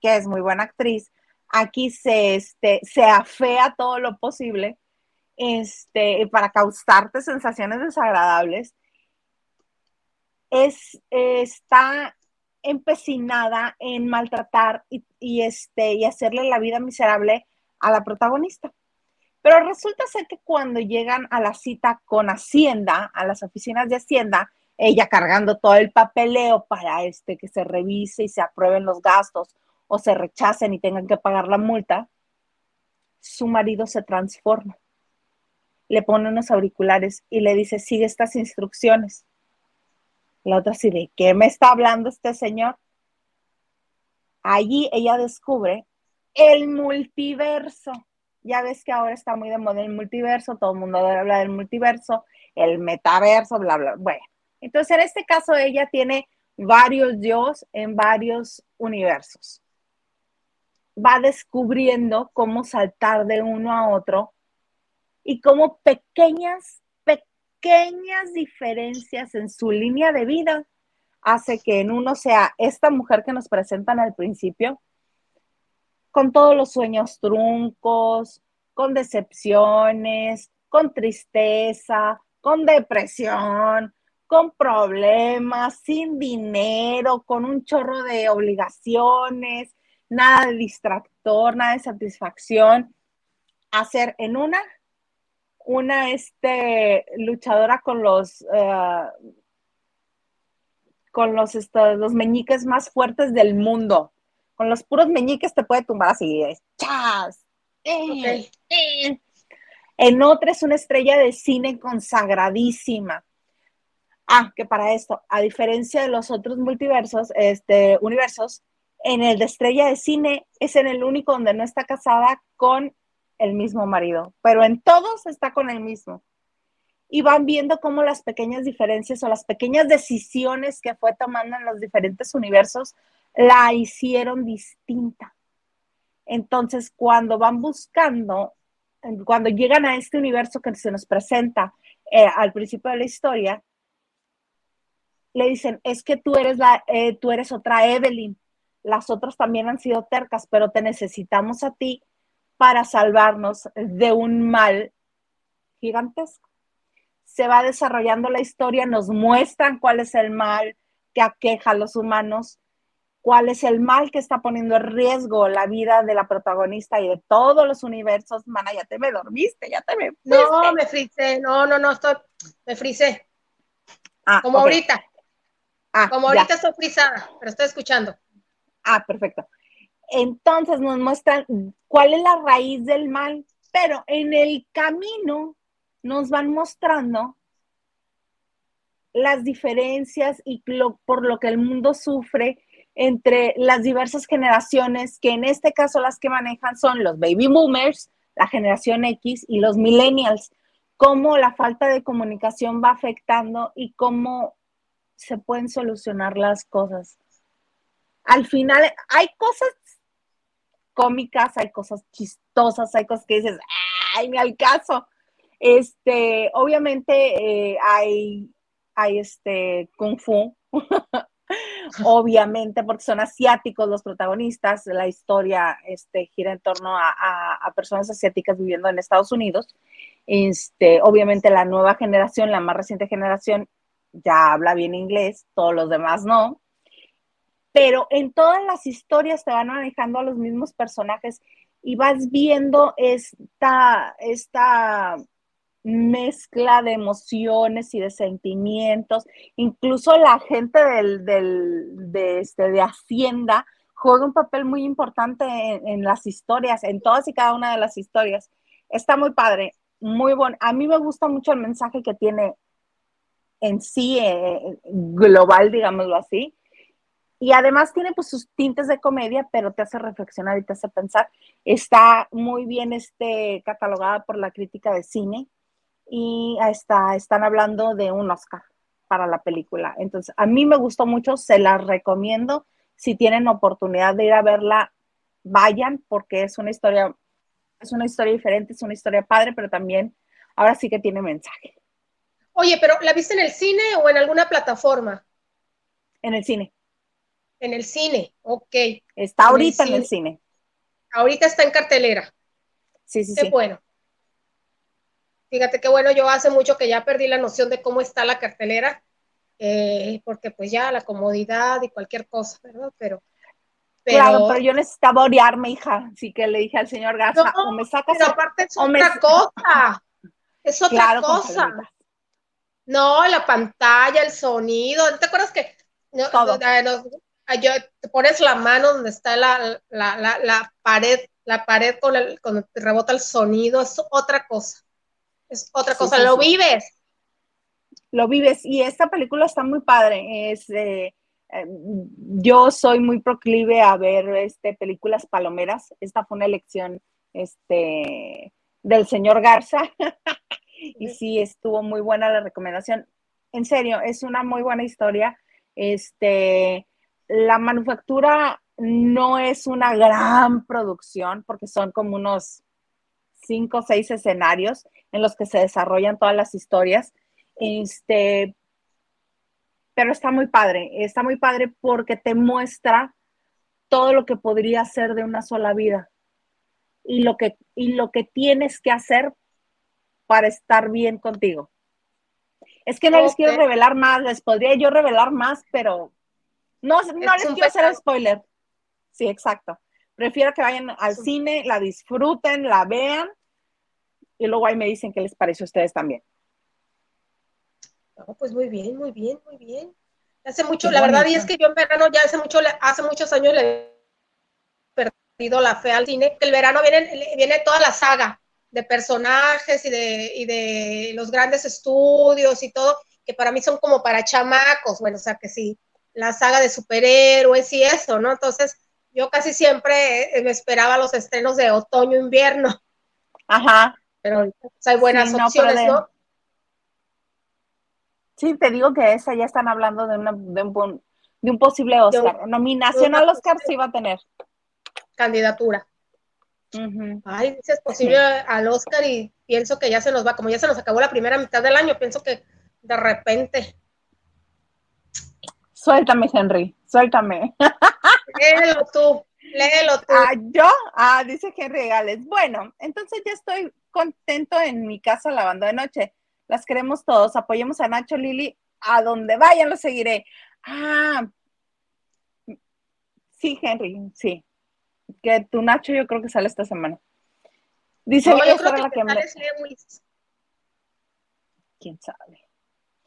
que es muy buena actriz, aquí se, este, se afea todo lo posible este, para causarte sensaciones desagradables. Es, está empecinada en maltratar y, este, y hacerle la vida miserable a la protagonista. Pero resulta ser que cuando llegan a la cita con Hacienda, a las oficinas de Hacienda, ella cargando todo el papeleo para este, que se revise y se aprueben los gastos o se rechacen y tengan que pagar la multa, su marido se transforma. Le pone unos auriculares y le dice, sigue estas instrucciones. La otra ¿de qué me está hablando este señor? Allí ella descubre el multiverso. Ya ves que ahora está muy de moda el multiverso, todo el mundo habla del multiverso, el metaverso, bla, bla. Bueno, entonces en este caso ella tiene varios dios en varios universos. Va descubriendo cómo saltar de uno a otro y cómo pequeñas pequeñas diferencias en su línea de vida hace que en uno sea esta mujer que nos presentan al principio, con todos los sueños truncos, con decepciones, con tristeza, con depresión, con problemas, sin dinero, con un chorro de obligaciones, nada de distractor, nada de satisfacción, hacer en una una este, luchadora con los, eh, con los, este, los meñiques más fuertes del mundo. Con los puros meñiques te puede tumbar así, ¡chas! Eh. En otra es una estrella de cine consagradísima. Ah, que para esto, a diferencia de los otros multiversos, este, universos, en el de estrella de cine es en el único donde no está casada con el mismo marido, pero en todos está con el mismo. Y van viendo cómo las pequeñas diferencias o las pequeñas decisiones que fue tomando en los diferentes universos la hicieron distinta. Entonces, cuando van buscando, cuando llegan a este universo que se nos presenta eh, al principio de la historia, le dicen, es que tú eres, la, eh, tú eres otra Evelyn, las otras también han sido tercas, pero te necesitamos a ti para salvarnos de un mal gigantesco. Se va desarrollando la historia, nos muestran cuál es el mal que aqueja a los humanos, cuál es el mal que está poniendo en riesgo la vida de la protagonista y de todos los universos. Mana, ya te me dormiste, ya te me. No, me frisé, no, no, no, estoy, me frisé. Ah, Como ahorita. Ah, Como ahorita estoy frisada, pero estoy escuchando. Ah, perfecto. Entonces nos muestran cuál es la raíz del mal, pero en el camino nos van mostrando las diferencias y por lo que el mundo sufre entre las diversas generaciones, que en este caso las que manejan son los baby boomers, la generación X y los millennials, cómo la falta de comunicación va afectando y cómo se pueden solucionar las cosas. Al final hay cosas cómicas, hay cosas chistosas, hay cosas que dices, ¡ay, me al caso! Este, obviamente eh, hay, hay este kung fu, obviamente porque son asiáticos los protagonistas, la historia este, gira en torno a, a, personas asiáticas viviendo en Estados Unidos. Este, obviamente la nueva generación, la más reciente generación, ya habla bien inglés, todos los demás no pero en todas las historias te van manejando a los mismos personajes y vas viendo esta, esta mezcla de emociones y de sentimientos. Incluso la gente del, de, este, de Hacienda juega un papel muy importante en, las historias, en todas y cada una de las historias. Está muy padre, muy bueno. A mí me gusta mucho el mensaje que tiene en sí, eh, global, digámoslo así y además tiene pues sus tintes de comedia, pero te hace reflexionar y te hace pensar. Está muy bien este, catalogada por la crítica de cine y está, están hablando de un Oscar para la película. Entonces, a mí me gustó mucho, se la recomiendo. Si tienen oportunidad de ir a verla, vayan porque es una historia es una historia diferente, es una historia padre, pero también ahora sí que tiene mensaje. Oye, pero ¿la viste en el cine o en alguna plataforma? En el cine. En el cine, ok. Está ahorita en el cine. Ahorita está en cartelera. Sí, sí, qué sí. bueno. Fíjate qué bueno, yo hace mucho que ya perdí la noción de cómo está la cartelera, eh, porque pues ya la comodidad y cualquier cosa, ¿verdad? Pero, Claro, pero yo necesitaba orearme, hija. Así que le dije al señor Garza, o me sacas. Pero aparte es otra cosa. Es otra cosa. No, la pantalla, el sonido. ¿Te acuerdas que no, Todo. Yo, te pones la mano donde está la, la, la, la pared, la pared con el, cuando te rebota el sonido, es otra cosa. Es otra cosa, sí, lo sí. vives. Lo vives. Y esta película está muy padre. Es eh, yo soy muy proclive a ver este, películas palomeras. Esta fue una elección este, del señor Garza. y sí, estuvo muy buena la recomendación. En serio, es una muy buena historia. Este, la manufactura no es una gran producción porque son como unos cinco o seis escenarios en los que se desarrollan todas las historias. Este, pero está muy padre, está muy padre porque te muestra todo lo que podría ser de una sola vida y lo que, y lo que tienes que hacer para estar bien contigo. Es que no okay. les quiero revelar más, les podría yo revelar más, pero no, no les quiero hacer spoiler. Sí, exacto. Prefiero que vayan al sí. cine, la disfruten, la vean y luego ahí me dicen qué les pareció a ustedes también. No, pues muy bien, muy bien, muy bien. Hace mucho, Qué la verdad, y es que yo en verano ya hace mucho, hace muchos años le he perdido la fe al cine, que el verano viene, viene toda la saga de personajes y de, y de los grandes estudios y todo, que para mí son como para chamacos, bueno, o sea que sí, la saga de superhéroes y eso, ¿no? Entonces, yo casi siempre me esperaba los estrenos de otoño-invierno. Ajá. Pero pues, hay buenas sí, opciones, de... ¿no? Sí, te digo que esa ya están hablando de, una, de, un, de un, posible Oscar. Yo, Nominación al Oscar sí va a tener. Candidatura. Uh -huh. Ay, si es posible sí. al Oscar y pienso que ya se nos va, como ya se nos acabó la primera mitad del año, pienso que de repente. Suéltame, Henry, suéltame. Léelo tú, léelo tú. Ah, ¿Yo? Ah, dice Henry Gales. Bueno, entonces ya estoy contento en mi casa lavando de noche las queremos todos, apoyemos a Nacho Lili, a donde vayan lo seguiré. Ah, sí, Henry, sí. Que tu Nacho yo creo que sale esta semana. Dice no, yo creo que, que me... Lewis. ¿Quién sabe?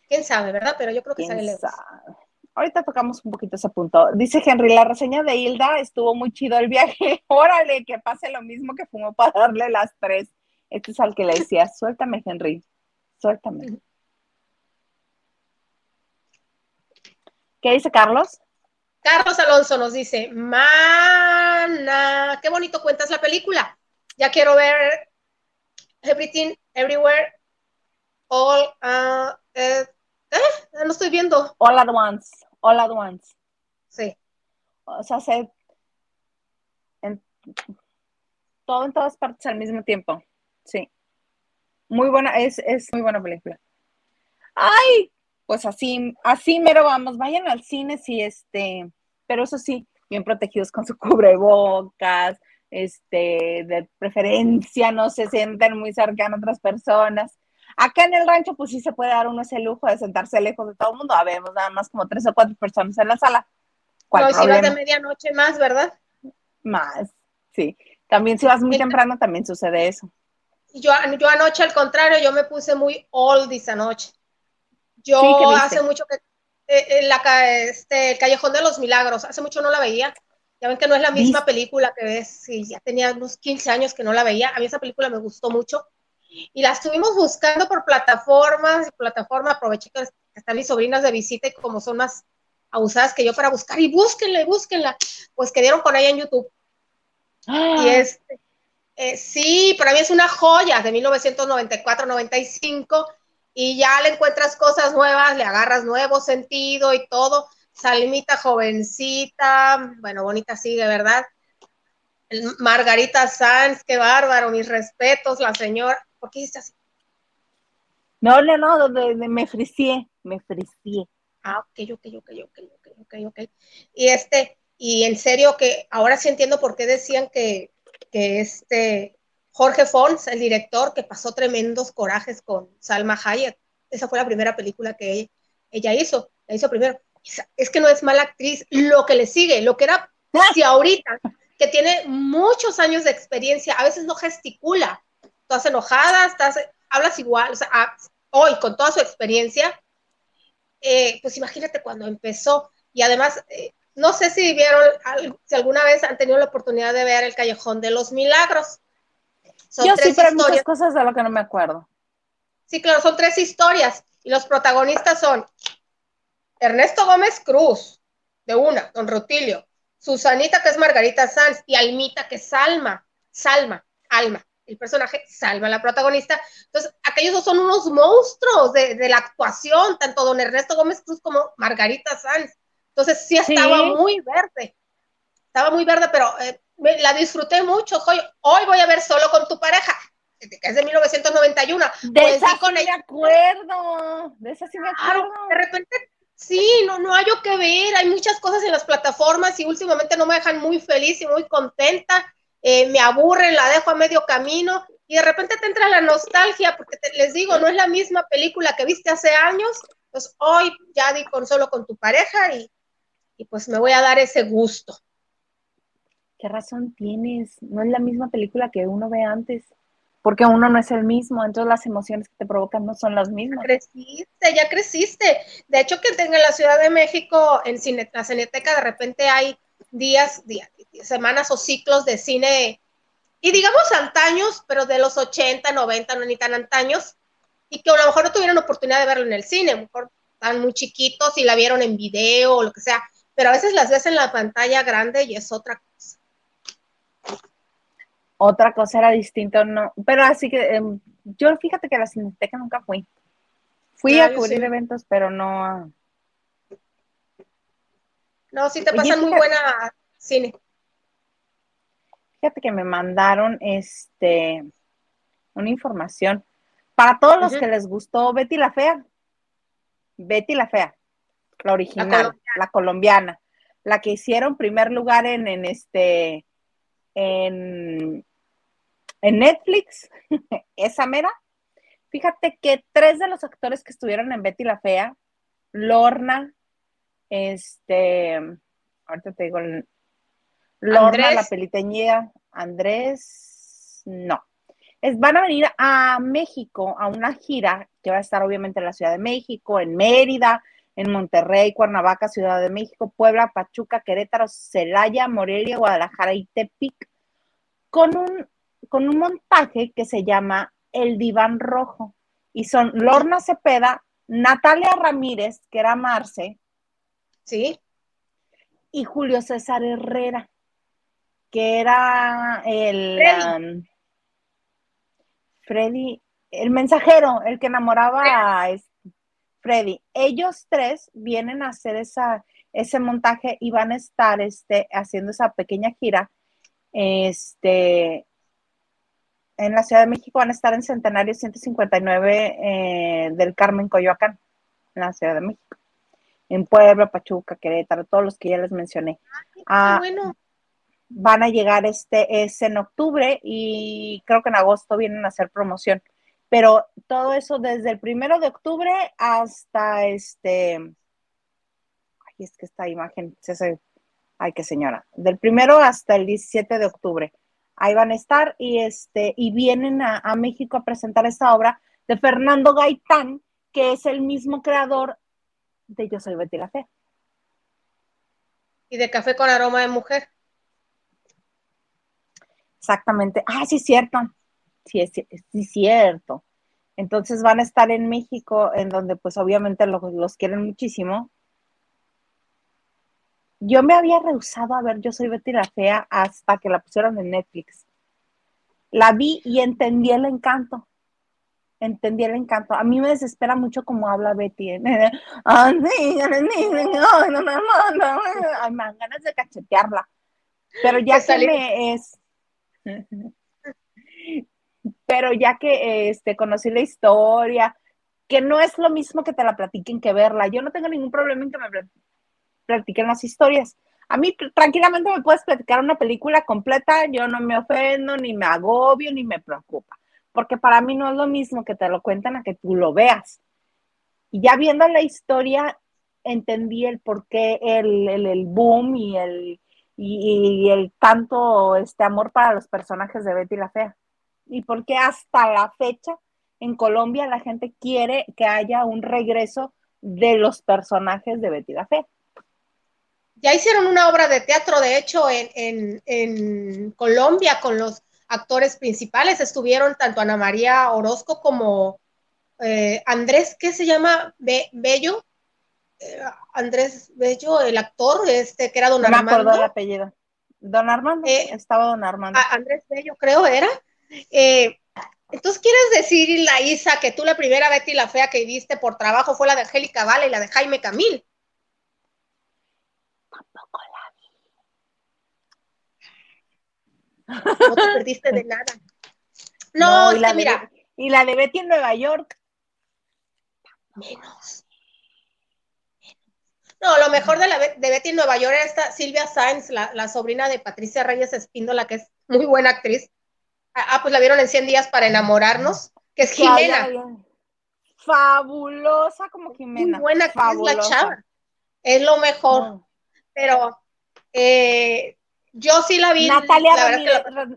¿Quién sabe, verdad? Pero yo creo que sale Lewis. Sabe? Ahorita tocamos un poquito ese punto. Dice Henry, la reseña de Hilda estuvo muy chido el viaje. Órale, que pase lo mismo que fumó para darle las tres. Este es al que le decía, suéltame, Henry. Suéltame. ¿Qué dice Carlos? Carlos Alonso nos dice, mana, qué bonito cuentas la película. Ya quiero ver Everything, Everywhere, All, uh, eh, eh, no estoy viendo. All at once, all at once. Sí. O sea, se, en, todo en todas partes al mismo tiempo. Sí. Muy buena, es, es muy buena película. Ay, pues así, así mero vamos, vayan al cine si este, pero eso sí, bien protegidos con su cubrebocas, este, de preferencia, no se sienten muy cercanos a otras personas. Acá en el rancho, pues sí se puede dar uno ese lujo de sentarse lejos de todo el mundo. Habemos nada más como tres o cuatro personas en la sala. ¿Cuál no, si vas de medianoche más, ¿verdad? Más, sí. También si vas muy temprano, también sucede eso. Yo, yo anoche, al contrario, yo me puse muy oldies anoche. Yo sí, hace mucho que, eh, la, este, el Callejón de los Milagros, hace mucho no la veía. Ya ven que no es la misma película que ves, sí, ya tenía unos 15 años que no la veía. A mí esa película me gustó mucho. Y la estuvimos buscando por plataformas, plataforma, aproveché que están mis sobrinas de visita y como son más abusadas que yo para buscar, y búsquenla, y búsquenla, pues que dieron con ella en YouTube. ¡Ah! Y este, eh, sí, para mí es una joya de 1994-95 y ya le encuentras cosas nuevas, le agarras nuevo sentido y todo. Salimita jovencita, bueno, bonita sí, de verdad. Margarita Sanz, qué bárbaro, mis respetos, la señora. ¿Por qué dices así? No, no, no, me fricié, me fricié. Ah, ok, ok, ok, ok, ok, ok, ok. Y este, y en serio que ahora sí entiendo por qué decían que, que este Jorge Fons, el director, que pasó tremendos corajes con Salma Hayek. Esa fue la primera película que ella hizo, la hizo primero. Es que no es mala actriz, lo que le sigue, lo que era, si ahorita, que tiene muchos años de experiencia, a veces no gesticula, estás enojada, estás, hablas igual, o sea, hoy con toda su experiencia, eh, pues imagínate cuando empezó, y además, eh, no sé si vieron, si alguna vez han tenido la oportunidad de ver El Callejón de los Milagros. Son Yo sí, pero muchas cosas de lo que no me acuerdo. Sí, claro, son tres historias, y los protagonistas son Ernesto Gómez Cruz, de una, don Rutilio, Susanita, que es Margarita Sanz, y Almita, que es Salma, Salma, Alma, el personaje, Salma, la protagonista. Entonces, aquellos dos son unos monstruos de, la actuación, tanto don Ernesto Gómez Cruz como Margarita Sanz. Entonces, sí estaba muy verde, estaba muy verde, pero eh, la disfruté mucho. Hoy, hoy voy a ver solo con tu pareja que es de 1991. De pues esa sí me acuerdo, de esa sí me acuerdo. de repente Sí, no, no hay que ver, hay muchas cosas en las plataformas y últimamente no me dejan muy feliz y muy contenta, eh, me aburren, la dejo a medio camino y de repente te entra la nostalgia porque les digo, no es la misma película que viste hace años, pues hoy ya di con solo con tu pareja y, y pues me voy a dar ese gusto. ¿Qué razón tienes? No es la misma película que uno ve antes porque uno no es el mismo, entonces las emociones que te provocan no son las mismas. Ya creciste, ya creciste. De hecho, que en la Ciudad de México, en cine, la Cineteca, de repente hay días, días, semanas o ciclos de cine, y digamos antaños, pero de los 80, 90, no ni tan antaños, y que a lo mejor no tuvieron oportunidad de verlo en el cine, a lo mejor están muy chiquitos y la vieron en video o lo que sea, pero a veces las ves en la pantalla grande y es otra cosa otra cosa era distinto, no, pero así que em, yo fíjate que a la Cineteca nunca fui. Fui a cubrir eventos, pero no a... No, sí te pasan muy buena cine. Fíjate que me mandaron este una información para todos los que les gustó Betty la Fea. Betty la Fea, la original, la colombiana, la, que hicieron primer lugar en, en este en, Netflix, esa mera. Fíjate que tres de los actores que estuvieron en Betty la Fea, Lorna, este, ahorita te digo, Lorna, la peliteñida, Andrés, no. Es, van a venir a México a una gira que va a estar obviamente en la Ciudad de México, en Mérida, en Monterrey, Cuernavaca, Ciudad de México, Puebla, Pachuca, Querétaro, Celaya, Morelia, Guadalajara y Tepic, con un, con un montaje que se llama El Diván Rojo. Y son Lorna Cepeda, Natalia Ramírez, que era Marce, ¿sí? Y Julio César Herrera, que era el um, Freddy, el mensajero, el que enamoraba a, Freddy. Ellos tres vienen a hacer esa, ese montaje y van a estar este, haciendo esa pequeña gira. Este, en la Ciudad de México van a estar en Centenario 159 eh, del Carmen Coyoacán, en la Ciudad de México. En Puebla, Pachuca, Querétaro, todos los que ya les mencioné. Ah, bueno. Van a llegar este, es en octubre y creo que en agosto vienen a hacer promoción pero todo eso desde el primero de octubre hasta este, ay, es que esta imagen, se ay, qué señora, del primero hasta el 17 de octubre. Ahí van a estar y este, y vienen a, México a presentar esta obra de Fernando Gaitán, que es el mismo creador de Yo soy Betty la Fea. Y de Café con aroma de mujer. Exactamente. Ah, sí, cierto sí es, cierto. Entonces van a estar en México, en donde pues obviamente los, los quieren muchísimo. Yo me había rehusado a ver Yo soy Betty la Fea hasta que la pusieron en Netflix. La vi y entendí el encanto. Entendí el encanto. A mí me desespera mucho cómo habla Betty. Ay, me dan ganas de cachetearla. Pero ya que me es, Pero ya que este, conocí la historia, que no es lo mismo que te la platiquen que verla. Yo no tengo ningún problema en que me platiquen las historias. A mí tranquilamente me puedes platicar una película completa, yo no me ofendo, ni me agobio, ni me preocupa, porque para mí no es lo mismo que te lo cuentan a que tú lo veas. Y ya viendo la historia, entendí el por qué el, el, boom y el, y, el tanto este amor para los personajes de Betty la Fea. Y por qué hasta la fecha en Colombia la gente quiere que haya un regreso de los personajes de Betty la Fea. Ya hicieron una obra de teatro, de hecho, en, Colombia con los actores principales. Estuvieron tanto Ana María Orozco como eh, Andrés, ¿qué se llama? Bello. Eh, Andrés Bello, el actor, este, que era Don Armando. No me acuerdo el apellido. Don Armando, eh, estaba Don Armando. Andrés Bello, creo era. entonces, ¿quieres decir, la Isa, que tú la primera Betty la Fea que viste por trabajo fue la de Angélica Vale y la de Jaime Camil? tampoco la vi. No te perdiste de nada. No, y la mira. y la de Betty en Nueva York. Menos. No, lo mejor de, la, de Betty en Nueva York era esta Silvia Sainz, la, sobrina de Patricia Reyes Espíndola, que es muy buena actriz. Ah, ah pues la vieron en 100 días para enamorarnos, que es Jimena. Fabulosa como Jimena. Muy buena actriz la chava. Es lo mejor pero eh, yo sí la vi. Natalia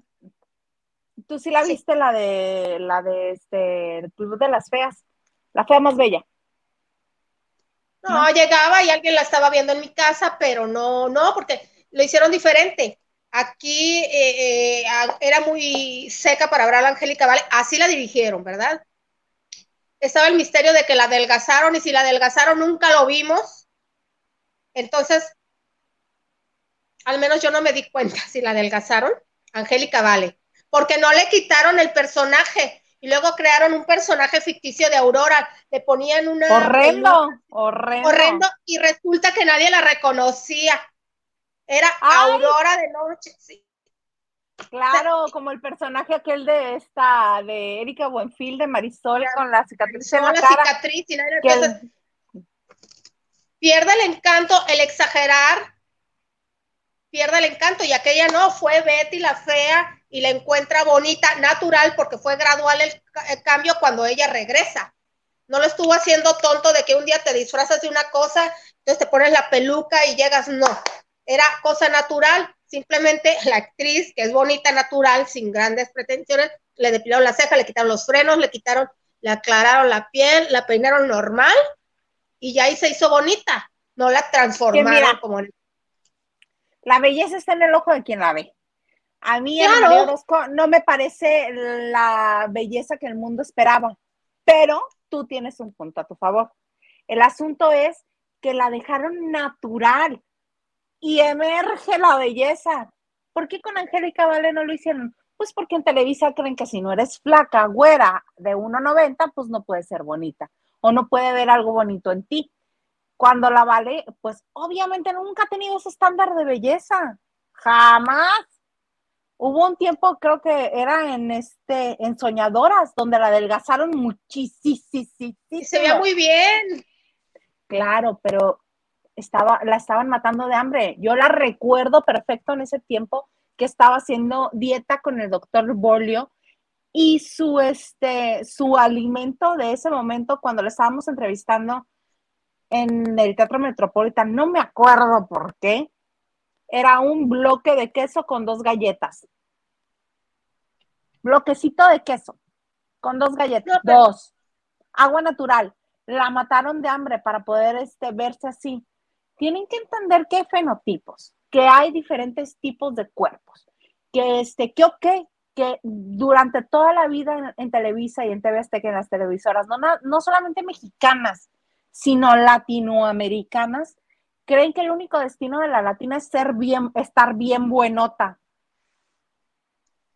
tú sí la viste la de la de este el Club de las Feas, la fea más bella. No, llegaba y alguien la estaba viendo en mi casa, pero no, no, porque lo hicieron diferente. Aquí eh, eh, era muy seca para hablar a Angélica Vale, así la dirigieron, ¿verdad? Estaba el misterio de que la adelgazaron y si la adelgazaron nunca lo vimos. Entonces, al menos yo no me di cuenta si la adelgazaron, Angélica Vale, porque no le quitaron el personaje y luego crearon un personaje ficticio de Aurora, le ponían una... Horrendo, horrendo. Horrendo y resulta que nadie la reconocía. Era Aurora de noche, sí. Claro, como el personaje aquel de esta, de Erika Buenfil, de Marisol, con la cicatriz en la, la cicatriz y Pierde el encanto, el exagerar, pierde el encanto y aquella no, fue Betty la fea y la encuentra bonita, natural, porque fue gradual el, cambio cuando ella regresa. No lo estuvo haciendo tonto de que un día te disfrazas de una cosa, entonces te pones la peluca y llegas, no, era cosa natural, simplemente la actriz, que es bonita, natural, sin grandes pretensiones, le depilaron la ceja, le quitaron los frenos, le quitaron, le aclararon la piel, la peinaron normal y ya ahí se hizo bonita, no la transformaron como el la belleza está en el ojo de quien la ve. A mí no me parece la belleza que el mundo esperaba, pero tú tienes un punto a tu favor. El asunto es que la dejaron natural y emerge la belleza. ¿Por qué con Angélica Vale no lo hicieron? Pues porque en Televisa creen que si no eres flaca, güera, de 1,90, pues no puede ser bonita o no puede ver algo bonito en ti. Cuando la Vale, pues obviamente nunca ha tenido ese estándar de belleza. Jamás. Hubo un tiempo, creo que era en este, en Soñadoras, donde la adelgazaron muchísimo. Se veía muy bien. Claro, pero estaba, la estaban matando de hambre. Yo la recuerdo perfecto en ese tiempo que estaba haciendo dieta con el doctor Bolio y su, este, su alimento de ese momento, cuando le estábamos entrevistando, en el Teatro Metropolitan, no me acuerdo por qué, era un bloque de queso con dos galletas. Bloquecito de queso con dos galletas, dos. Agua natural. La mataron de hambre para poder este, verse así. Tienen que entender que hay fenotipos, que hay diferentes tipos de cuerpos, que este, que ok, que durante toda la vida en, Televisa y en TV Azteca, en las televisoras, no, no solamente mexicanas, sino latinoamericanas, creen que el único destino de la latina es ser bien, estar bien buenota.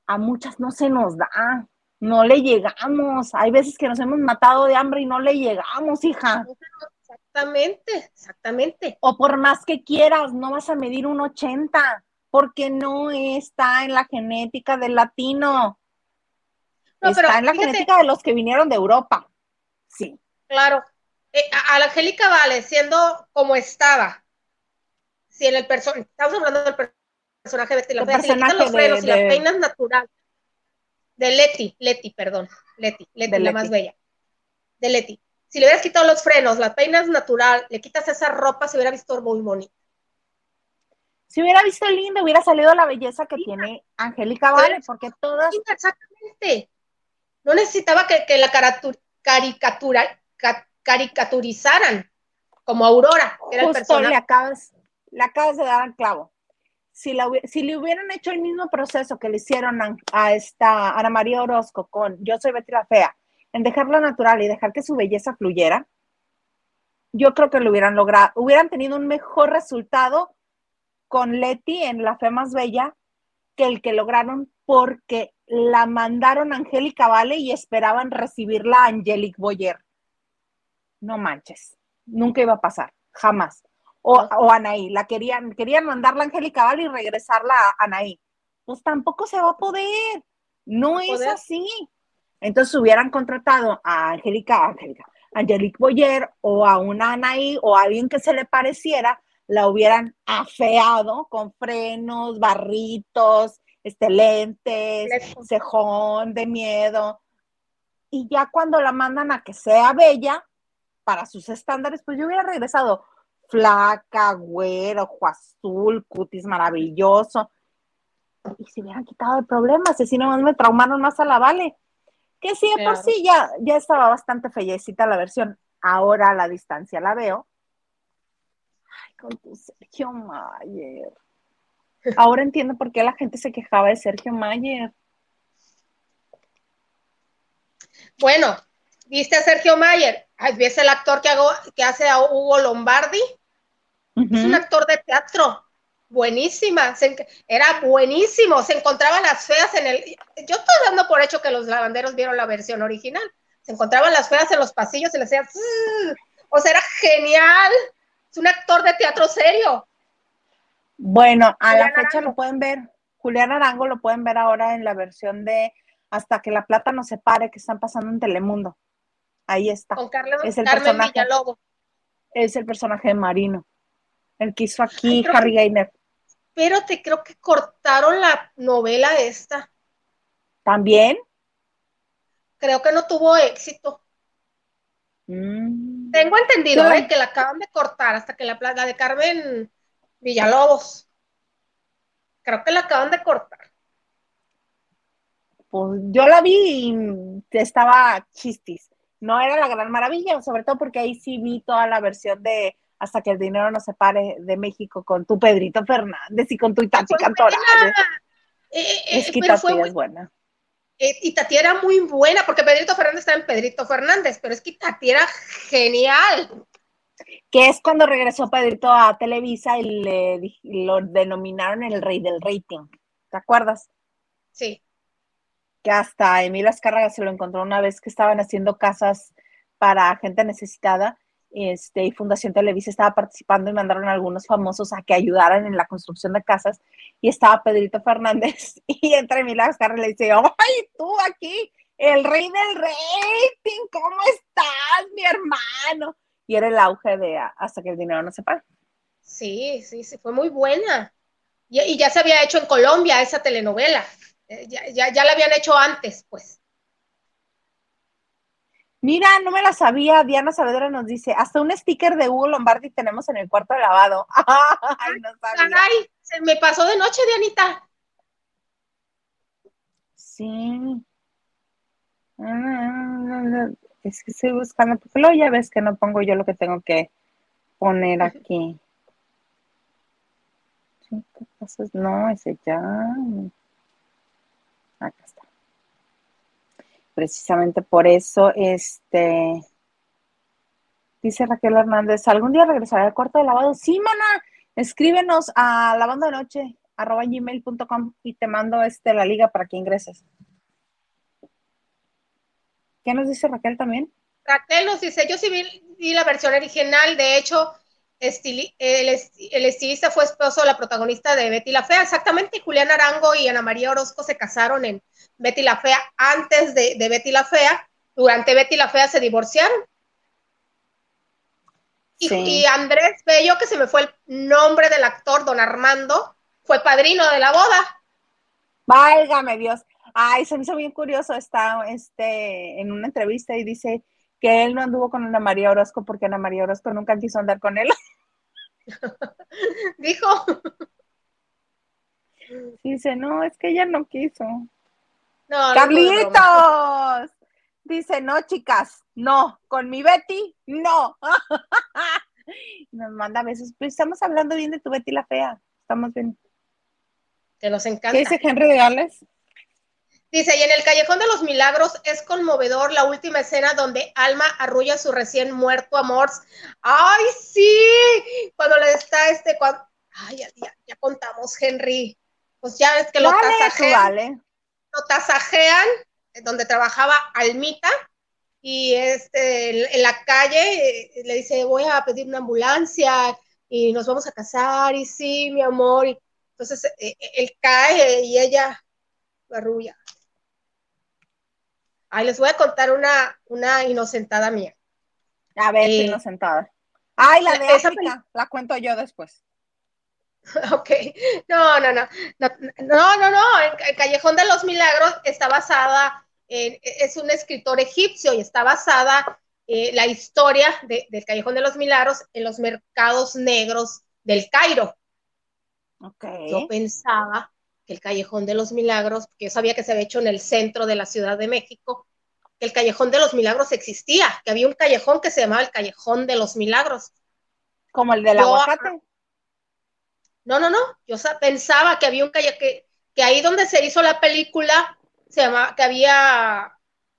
A muchas no se nos da, no le llegamos. Hay veces que nos hemos matado de hambre y no le llegamos, hija. Exactamente, exactamente. O por más que quieras, no vas a medir un 80. porque no está en la genética del latino. está en la genética de los que vinieron de Europa. Sí. Claro. Eh, a, la Angélica Vale, siendo como estaba, si en el personaje, estamos hablando del personaje de la si le los frenos y las peinas natural, de Leti, Leti, perdón, Leti, Leti, la más bella, de Leti. Si le hubieras quitado los frenos, las peinas natural, le quitas esa ropa, se hubiera visto muy bonito. Si hubiera visto lindo, hubiera salido la belleza que tiene Angélica Vale, porque todas. Exactamente. No necesitaba que, la caricatura, caricaturizaran como Aurora, que era el personaje. Le acabas, le acabas de dar al clavo. Si, si, le hubieran hecho el mismo proceso que le hicieron a, esta Ana María Orozco con Yo soy Betty la Fea, en dejarla natural y dejar que su belleza fluyera, yo creo que lo hubieran logrado, hubieran tenido un mejor resultado con Leti en La Fe Más Bella que el que lograron porque la mandaron a Angélica Vale y esperaban recibirla a Angelique Boyer. No manches, nunca iba a pasar, jamás. O, o Anaí, la querían, querían mandarla a Angélica Vale y regresarla a Anaí. Pues tampoco se va a poder, no es así. Entonces hubieran contratado a Angélica, Angélica, Angelique Boyer o a una Anaí o a alguien que se le pareciera la hubieran afeado con frenos, barritos, este, lentes, cejón de miedo. Y ya cuando la mandan a que sea bella, para sus estándares, pues yo hubiera regresado flaca, güero, ojo azul, cutis maravilloso. Y se hubieran quitado el problema, si no me traumaron más a la Vale. Que sí, por sí ya, ya estaba bastante fellecita la versión. Ahora a la distancia la veo con tu Sergio Mayer. Ahora entiendo por qué la gente se quejaba de Sergio Mayer. Bueno, ¿viste a Sergio Mayer? ¿Ves el actor que, hago, que hace a Hugo Lombardi? Es un actor de teatro. Buenísima. era buenísimo. Se encontraban las feas en el. Yo estoy dando por hecho que los lavanderos vieron la versión original. Se encontraban las feas en los pasillos y le hacían. O sea, era genial. Es un actor de teatro serio. Bueno, a la fecha lo pueden ver. Julián Arango lo pueden ver ahora en la versión de Hasta que la plata no se pare, que están pasando en Telemundo. Ahí está. Con Carlos, es el personaje, Villalobos. Es el personaje de Marino. El que hizo aquí Harry Gainer. Pero te creo que cortaron la novela esta. ¿También? Creo que no tuvo éxito. Mm. Tengo entendido ¿eh? que la acaban de cortar hasta que la, plaga de Carmen Villalobos. Creo que la acaban de cortar. Pues yo la vi y estaba chistis. No era la gran maravilla, sobre todo porque ahí sí vi toda la versión de Hasta que el dinero no se pare de México con tu Pedrito Fernández y con tu Itati Cantora. Eh, eh, es que es buena eh, y Tati era muy buena, porque Pedrito Fernández está en Pedrito Fernández, pero es que Tati era genial. Que es cuando regresó Pedrito a Televisa y le, lo denominaron el rey del rating. ¿Te acuerdas? Sí. Que hasta Emilio Azcárraga se lo encontró una vez que estaban haciendo casas para gente necesitada este, y Fundación Televisa estaba participando y mandaron a algunos famosos a que ayudaran en la construcción de casas y estaba Pedrito Fernández y entre Milagros Carlos le dice, ¡ay, tú aquí, el rey del rating! ¿Cómo estás, mi hermano? Y era el auge de hasta que el dinero no se pague. Sí, sí, sí, fue muy buena. Y, ya se había hecho en Colombia esa telenovela. Eh, ya, ya, ya la habían hecho antes, pues. Mira, no me la sabía. Diana Saavedra nos dice, hasta un sticker de Hugo Lombardi tenemos en el cuarto de lavado. Ay, no sabía. Ay, se me pasó de noche, Dianita. Sí. Es que estoy buscando, porque luego ya ves que no pongo yo lo que tengo que poner aquí. No, ese ya. Acá está precisamente por eso, este, dice Raquel Hernández, ¿algún día regresaré al cuarto de lavado? Sí, mana, escríbenos a lavando de noche arroba gmail.com y te mando este, la liga para que ingreses. ¿Qué nos dice Raquel también? Raquel nos dice, yo sí vi, la versión original, de hecho, el, estilista fue esposo de la protagonista de Betty la Fea, exactamente. Julián Arango y Ana María Orozco se casaron en Betty la Fea antes de, Betty la Fea. Durante Betty la Fea se divorciaron. Y, Andrés Bello, que se me fue el nombre del actor, don Armando, fue padrino de la boda. Válgame Dios. Ay, se me hizo bien curioso, está este, en una entrevista y dice que él no anduvo con Ana María Orozco porque Ana María Orozco nunca quiso andar con él. Dijo. Dice, no, es que ella no quiso. No, ¡Carlitos! Dice, no, chicas, no, con mi Betty, no. Nos manda besos. Pues estamos hablando bien de tu Betty la fea. Estamos bien. Te los encanta. ¿Qué dice Henry de Gales? Dice, y en el Callejón de los Milagros es conmovedor la última escena donde Alma arrulla a su recién muerto amor. ¡Ay, sí! Cuando le está este, cuando... Ay, ya, ya, contamos, Henry. Pues ya ves que lo tasajean. Lo tasajean, donde trabajaba Almita, y este, en la calle eh, le dice, voy a pedir una ambulancia y nos vamos a casar, y sí, mi amor. Y entonces eh, eh, él cae y ella arrulla. Ay, les voy a contar una, una inocentada mía. A ver, eh, inocentada. Ay, la de África, la cuento yo después. Ok, no, no, no, no, no, no, no, el Callejón de los Milagros está basada, en, es un escritor egipcio y está basada eh, la historia del Callejón de los Milagros en los mercados negros del Cairo. Okay. Yo pensaba el Callejón de los Milagros, que yo sabía que se había hecho en el centro de la Ciudad de México, que el Callejón de los Milagros existía, que había un callejón que se llamaba el Callejón de los Milagros. Como el del aguacate. No, no, no. Yo pensaba que había un callejón, que, ahí donde se hizo la película, se llamaba, que había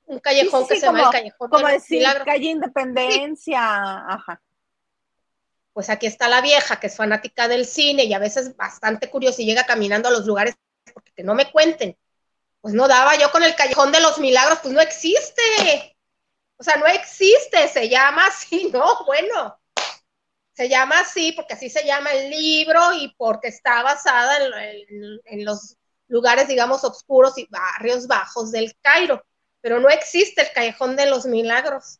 un callejón que se llama el Callejón como de los decir, Calle Independencia, ajá pues aquí está la vieja que es fanática del cine y a veces bastante curiosa y llega caminando a los lugares porque que no me cuenten. Pues no daba yo con el callejón de los milagros, pues no existe. O sea, no existe, se llama así, no, bueno. Se llama así porque así se llama el libro y porque está basada en, en los lugares, digamos, oscuros y barrios bajos del Cairo. Pero no existe el callejón de los milagros.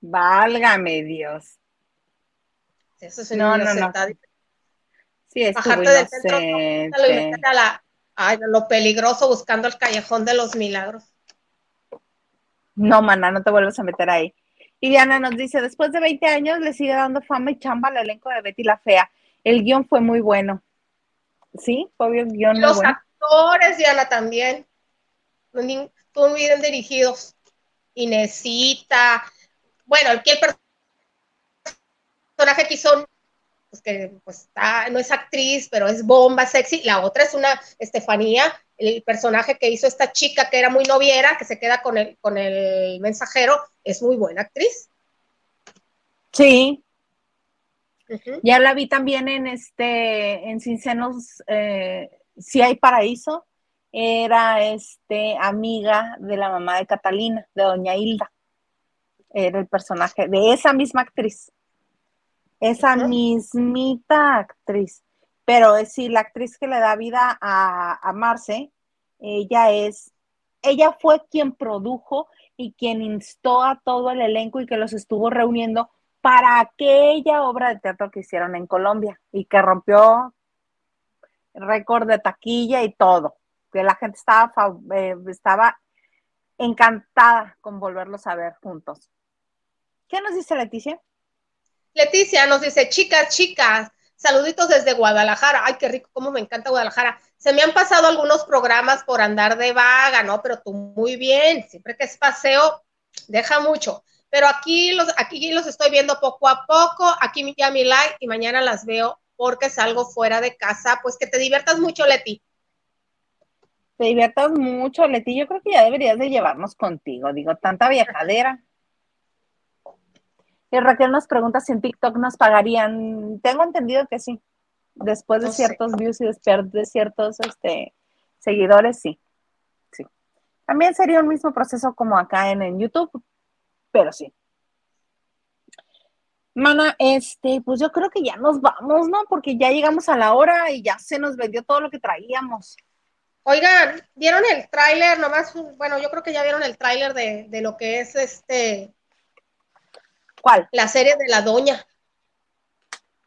Válgame Dios. Eso es no, no, no. Sí, es Bajarte del centro, lo, a la, ay, lo peligroso buscando el callejón de los milagros. No, mana, no te vuelvas a meter ahí. Y Diana nos dice, después de 20 años le sigue dando fama y chamba al elenco de Betty la Fea. El guion fue muy bueno. ¿Sí? Fue el guion Los actores, Diana, también. Muy bien dirigidos. Inesita. Bueno, el que el personaje que hizo, pues que pues está, no es actriz, pero es bomba, sexy. La otra es una Estefanía, el personaje que hizo esta chica que era muy noviera, que se queda con el, con el mensajero, es muy buena actriz. Sí. Ya la vi también en este, en Cincenos, eh, Si hay paraíso, era este amiga de la mamá de Catalina, de Doña Hilda. Era el personaje de esa misma actriz esa mismita actriz. Pero es sí, la actriz que le da vida a, Marce, ella es, ella fue quien produjo y quien instó a todo el elenco y que los estuvo reuniendo para aquella obra de teatro que hicieron en Colombia y que rompió récord de taquilla y todo. Que la gente estaba, eh, estaba encantada con volverlos a ver juntos. ¿Qué nos dice Leticia? Leticia nos dice, chicas, chicas, saluditos desde Guadalajara. Ay, qué rico, cómo me encanta Guadalajara. Se me han pasado algunos programas por andar de vaga, ¿no? Pero tú muy bien, siempre que es paseo, deja mucho. Pero aquí los, aquí los estoy viendo poco a poco. Aquí ya mi like y mañana las veo porque salgo fuera de casa. Pues que te diviertas mucho, Leti. Te diviertas mucho, Leti. Yo creo que ya deberías de llevarnos contigo. Digo, tanta viajadera. Y Raquel nos pregunta si en TikTok nos pagarían. Tengo entendido que sí. Después de ciertos views y de ciertos este, seguidores, sí. Sí. También sería un mismo proceso como acá en, en YouTube, pero sí. Mana, este, pues yo creo que ya nos vamos, ¿no? Porque ya llegamos a la hora y ya se nos vendió todo lo que traíamos. Oigan, ¿vieron el tráiler? Nomás, bueno, yo creo que ya vieron el tráiler de, de lo que es este. ¿Cuál? La serie de la doña.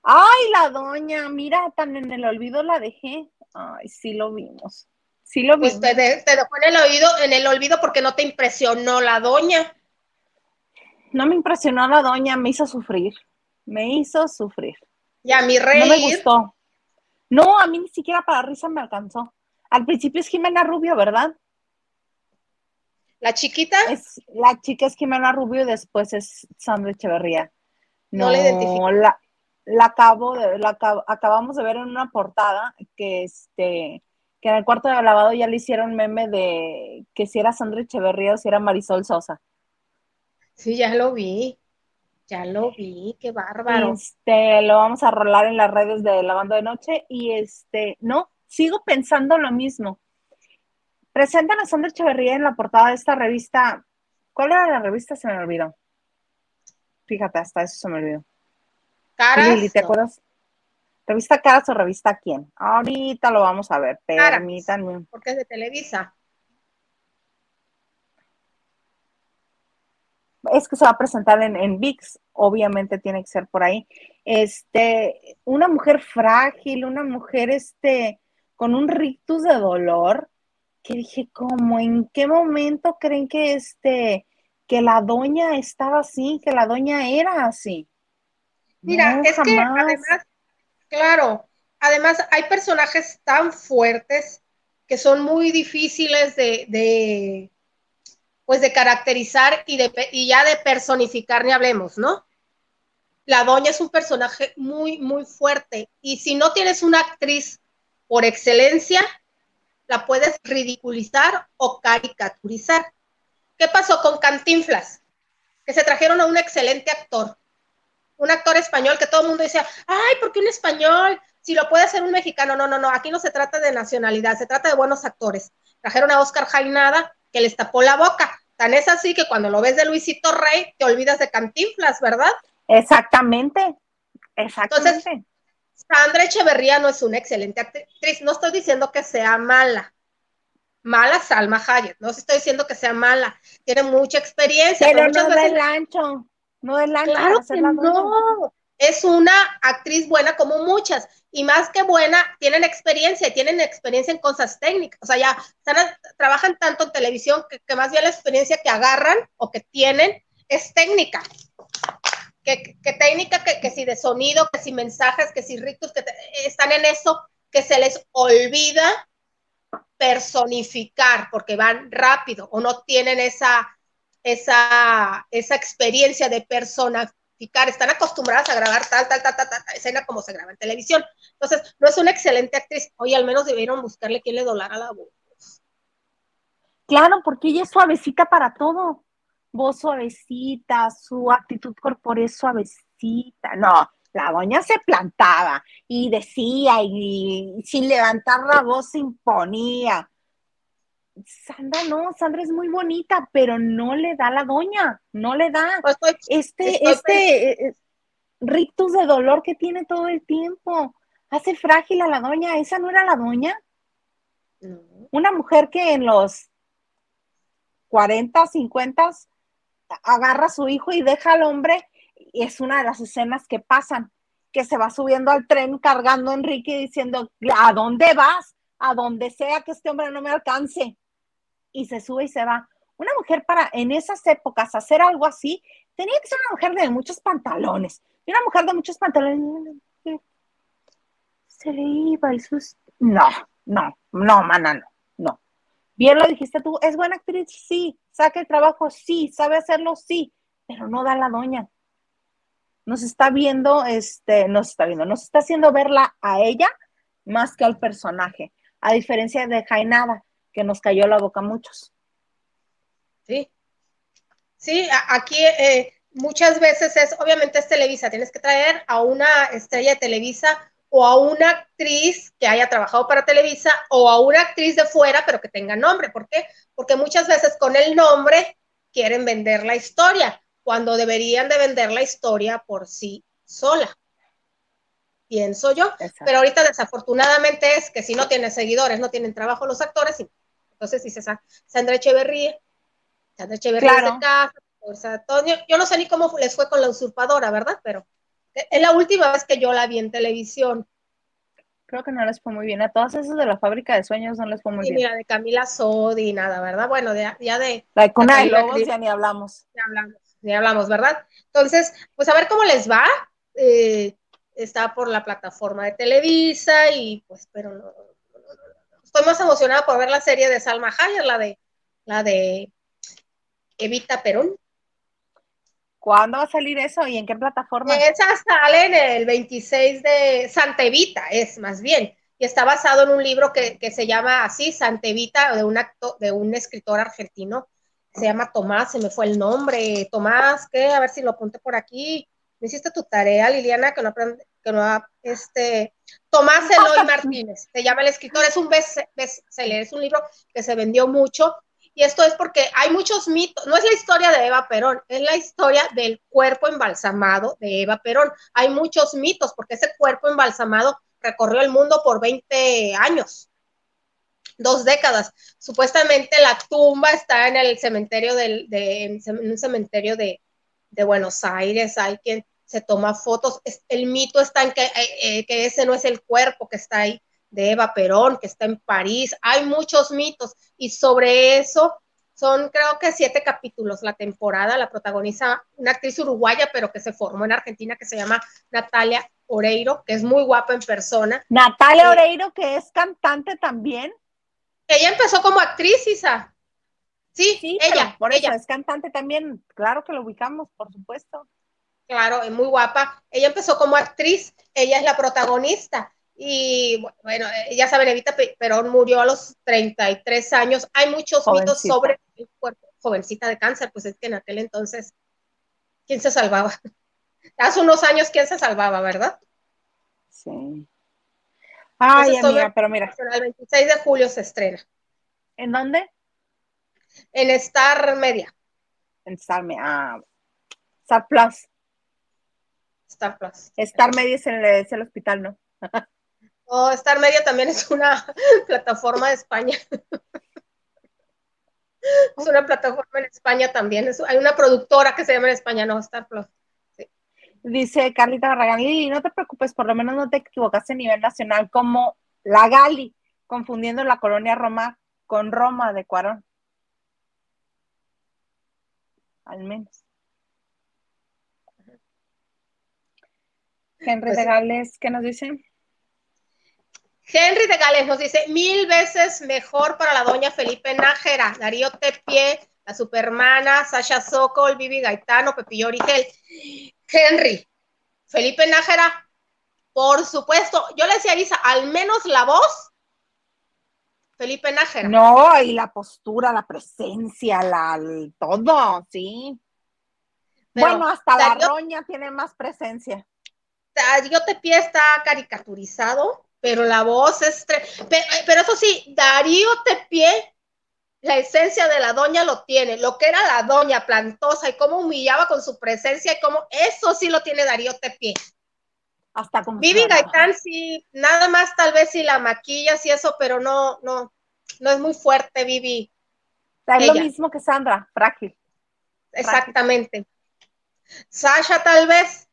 Ay, la doña, mira, tan en el olvido la dejé. Ay, sí lo vimos. Sí lo Pues vimos. te, te dejó en el oído, en el olvido porque no te impresionó la doña. No me impresionó la doña, me hizo sufrir. Me hizo sufrir. Y a mi No me gustó. No, a mí ni siquiera para risa me alcanzó. Al principio es Jimena Rubio, ¿verdad? La chiquita, Es, la chica es Jimena Rubio y después es Sandra Echeverría. No No, la identifico. la, la acabo de, la acab- acabamos de ver en una portada que este que en el cuarto de lavado ya le hicieron meme de que si era Sandra Echeverría o si era Marisol Sosa. sí, ya lo vi. Ya lo vi, qué bárbaro. Este, lo vamos a rolar en las redes de Lavando de Noche y este, no, sigo pensando lo mismo. Presentan a Sandra Echeverría en la portada de esta revista. ¿Cuál era la revista? Se me olvidó. Fíjate, hasta eso se me olvidó. Caras, Lili, ¿te acuerdas? ¿Revista Caras o revista quién? Ahorita lo vamos a ver, Caras. permítanme. porque es de Televisa. Es que se va a presentar en, en VIX, obviamente tiene que ser por ahí. Este, una mujer frágil, una mujer este, con un rictus de dolor, que dije, ¿cómo? ¿En qué momento creen que este, que la doña estaba así, que la doña era así? Mira, No, es que además, claro, además hay personajes tan fuertes que son muy difíciles de, de pues de caracterizar y, de, y ya de personificar, ni hablemos, ¿no? La doña es un personaje muy, muy fuerte y si no tienes una actriz por excelencia, la puedes ridiculizar o caricaturizar. ¿Qué pasó con Cantinflas? Que se trajeron a un excelente actor, un actor español que todo el mundo decía, ay, ¿por qué un español? Si lo puede hacer un mexicano. No, no, no, aquí no se trata de nacionalidad, se trata de buenos actores. Trajeron a Oscar Jainada, que les tapó la boca. Tan es así que cuando lo ves de Luisito Rey, te olvidas de Cantinflas, ¿verdad? Exactamente, exactamente. Entonces, Sandra Echeverría no es una excelente actriz. No estoy diciendo que sea mala. Mala Salma Hayek. No estoy diciendo que sea mala. Tiene mucha experiencia. pero muchas no veces del ancho, no del ancho. Claro que la no. Es una actriz buena como muchas. Y más que buena, tienen experiencia tienen experiencia en cosas técnicas. O sea, ya están trabajan tanto en televisión que, que más bien la experiencia que agarran o que tienen es técnica. Que, que- técnica, que, que si de sonido, que si mensajes, que si rictos, que te- están en eso, que se les olvida personificar porque van rápido o no tienen esa, esa, esa experiencia de personificar, están acostumbradas a grabar tal, tal, tal, tal, tal, escena como se graba en televisión. Entonces, no es una excelente actriz. Oye, al menos debieron buscarle quién le dolara la voz. Claro, porque ella es suavecita para todo. Voz suavecita, su actitud corporal suavecita. No, la doña se plantaba y decía y, sin levantar la voz se imponía. Sandra no, Sandra es muy bonita, pero no le da la doña, no le da. No estoy- Este, Estoy este eh, eh, rictus de dolor que tiene todo el tiempo. Hace frágil a la doña. ¿Esa no era la doña? no. una mujer que en los 40, 50 agarra a su hijo y deja al hombre, y es una de las escenas que pasan, que se va subiendo al tren cargando a Enrique diciendo, ¿a dónde vas? A donde sea que este hombre no me alcance. Y se sube y se va. Una mujer para en esas épocas hacer algo así, tenía que ser una mujer de muchos pantalones. Y una mujer de muchos pantalones se le iba el susto. No, no, no, mana, no. Bien lo dijiste tú, es buena actriz, sí, saca el trabajo, sí, sabe hacerlo, sí, pero no da la doña. Nos está viendo, este, nos está viendo, nos está haciendo verla a ella más que al personaje, a diferencia de Jainada, que nos cayó la boca a muchos. Sí. Sí, aquí eh, muchas veces es, obviamente es Televisa, tienes que traer a una estrella de Televisa o a una actriz que haya trabajado para Televisa o a una actriz de fuera, pero que tenga nombre. ¿Por qué? Porque muchas veces con el nombre quieren vender la historia. cuando deberían de vender la historia por sí sola. Pienso yo. Pero ahorita desafortunadamente es que si no tienen seguidores, no tienen trabajo los actores. Entonces dice Sandra Echeverría, Sandra Echeverría claro. casa, yo no sé ni cómo les fue con la usurpadora, ¿verdad? Pero es la última vez que yo la vi en televisión. Creo que no les fue muy bien. A todas esas de la fábrica de sueños no les fue muy bien. Mira, de Camila Sodi, nada, ¿verdad? Bueno, ya de. La de Cuna de Lobos ya ni hablamos. Ya hablamos, ni hablamos, ¿verdad? Entonces, pues a ver cómo les va. Eh, está por la plataforma de Televisa y pues, pero no, estoy más emocionada por ver la serie de Salma Hayek, la de, la de Evita Perón. ¿Cuándo va a salir eso y en qué plataforma? Esa sale en el 26 de Santa Evita, es más bien, y está basado en un libro que, se llama así, Santa Evita, de un, acto, de un escritor argentino, se llama Tomás, se me fue el nombre, Tomás, ¿qué? A ver si lo apunté por aquí. ¿Me hiciste tu tarea, Liliana, que no aprende, que no este, Tomás Eloy Martínez, se llama el escritor, es un bestseller, es un libro que se vendió mucho y esto es porque hay muchos mitos, no es la historia de Eva Perón, es la historia del cuerpo embalsamado de Eva Perón. Hay muchos mitos porque ese cuerpo embalsamado recorrió el mundo por 20 años, dos décadas. Supuestamente la tumba está en el cementerio del, de, un cementerio de, Buenos Aires, hay quien se toma fotos. El mito está en eh, eh, que ese no es el cuerpo que está ahí de Eva Perón, que está en París. Hay muchos mitos y sobre eso son creo que siete capítulos la temporada. La protagoniza una actriz uruguaya, pero que se formó en Argentina, que se llama Natalia Oreiro, que es muy guapa en persona. Natalia eh, Oreiro, que es cantante también. Ella empezó como actriz, Isa. Sí, sí ella. Por ella. es cantante también. Claro que lo ubicamos, por supuesto. Claro, es muy guapa. Ella empezó como actriz, ella es la protagonista y bueno, eh, ya saben, Evita Perón murió a los 33 años. Hay muchos mitos sobre el cuerpo, jovencita de cáncer, pues es que en aquel entonces, ¿quién se salvaba? Hace unos años, ¿quién se salvaba, verdad? Sí. Ay, amiga, pero mira. El 26 de julio se estrena. ¿En dónde? En Star Media. En Star Media. Ah, Star Plus. Star Plus. Star Media es el hospital, ¿no? Oh, Star Media también es una plataforma de España. es una plataforma en España también. hay una productora que se llama en España, no, Star Plus. Dice Carlita Barragán, y no te preocupes, por lo menos no te equivocaste a nivel nacional como la Gali, confundiendo la colonia Roma con Roma de Cuarón. Al menos. Henry pues de Gales, ¿qué nos dice? Henry de Gales nos dice, mil veces mejor para la doña Felipe Nájera, Darío Tepié, la supermana, Sasha Sokol, Vivi Gaetano, Pepillo Origel. Henry, Felipe Nájera, por supuesto, yo le decía a Isa, al menos la voz, Felipe Nájera. No, y la postura, la presencia, la, todo, sí. bueno, hasta la roña tiene más presencia. Darío Tepié está caricaturizado pero la voz es... Pero, eso sí, Darío Tepié, la esencia de la doña lo tiene, lo que era la doña plantosa y cómo humillaba con su presencia y cómo eso sí lo tiene Darío Tepié. Hasta como Vivi Gaitán sí, nada más tal vez si la maquillas y eso, pero no, no, no es muy fuerte Vivi. Es lo mismo que Sandra, frágil. Exactamente. Sasha tal vez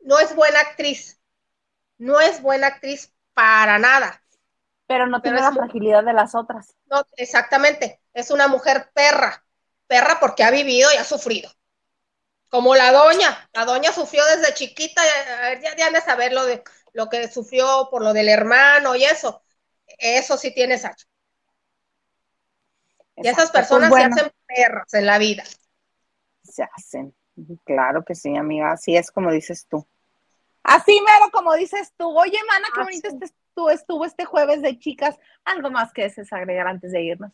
no es buena actriz, no es buena actriz, para nada. Pero no tiene la fragilidad de las otras. No, exactamente. Es una mujer perra. Perra porque ha vivido y ha sufrido. Como la doña. La doña sufrió desde chiquita. Ya, ya han de saber lo, de, lo que sufrió por lo del hermano y eso. Eso sí tiene Sacho. Y esas pues personas se hacen perras en la vida. Se hacen. Claro que sí, amiga. Así es como dices tú. Así mero como dices tú. Oye, mana, qué bonito este, estuvo este jueves de chicas. Algo más que desees agregar antes de irnos.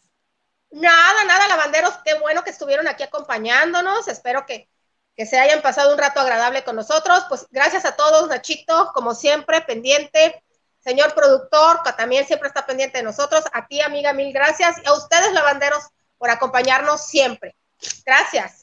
Nada, nada, lavanderos, qué bueno que estuvieron aquí acompañándonos. Espero que, que se hayan pasado un rato agradable con nosotros. Pues gracias a todos, Nachito, como siempre, pendiente. Señor productor, que también siempre está pendiente de nosotros. A ti, amiga, mil gracias. Y a ustedes, lavanderos, por acompañarnos siempre. Gracias.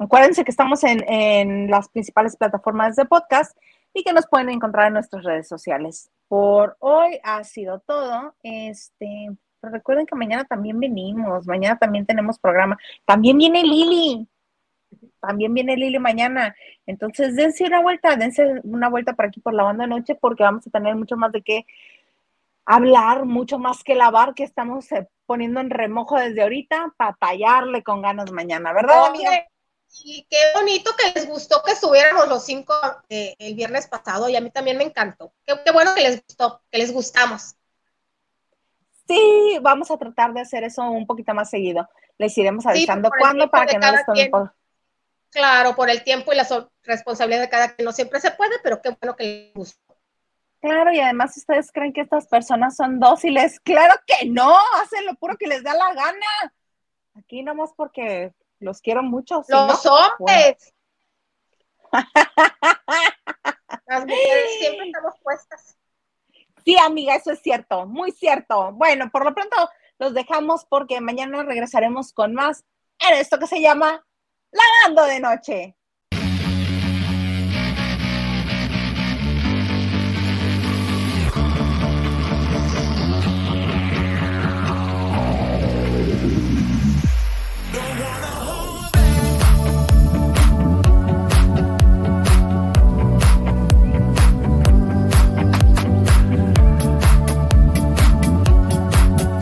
Acuérdense que estamos en, en, las principales plataformas de podcast y que nos pueden encontrar en nuestras redes sociales. Por hoy ha sido todo. Este, recuerden que mañana también venimos, mañana también tenemos programa. También viene Lili. También viene Lili mañana. Entonces, dense una vuelta, dense una vuelta por aquí por la banda de noche porque vamos a tener mucho más de qué hablar, mucho más que lavar, que estamos eh, poniendo en remojo desde ahorita para tallarle con ganas mañana, ¿verdad, amiga? Y qué bonito que les gustó que estuviéramos los cinco eh, el viernes pasado y a mí también me encantó. Qué, bueno que les gustó, que les gustamos. Sí, vamos a tratar de hacer eso un poquito más seguido. Les iremos avisando cuándo para que no les tomen por... Claro, por el tiempo y la responsabilidad de cada quien no siempre se puede, pero qué bueno que les gustó. Claro, y además ustedes creen que estas personas son dóciles. Claro que no, hacen lo puro que les da la gana. Aquí nomás porque los quiero mucho. Los hombres. Las mujeres siempre estamos puestas. Sí, amiga, eso es cierto, muy cierto. Bueno, por lo pronto los dejamos porque mañana regresaremos con más en esto que se llama Lavando de Noche.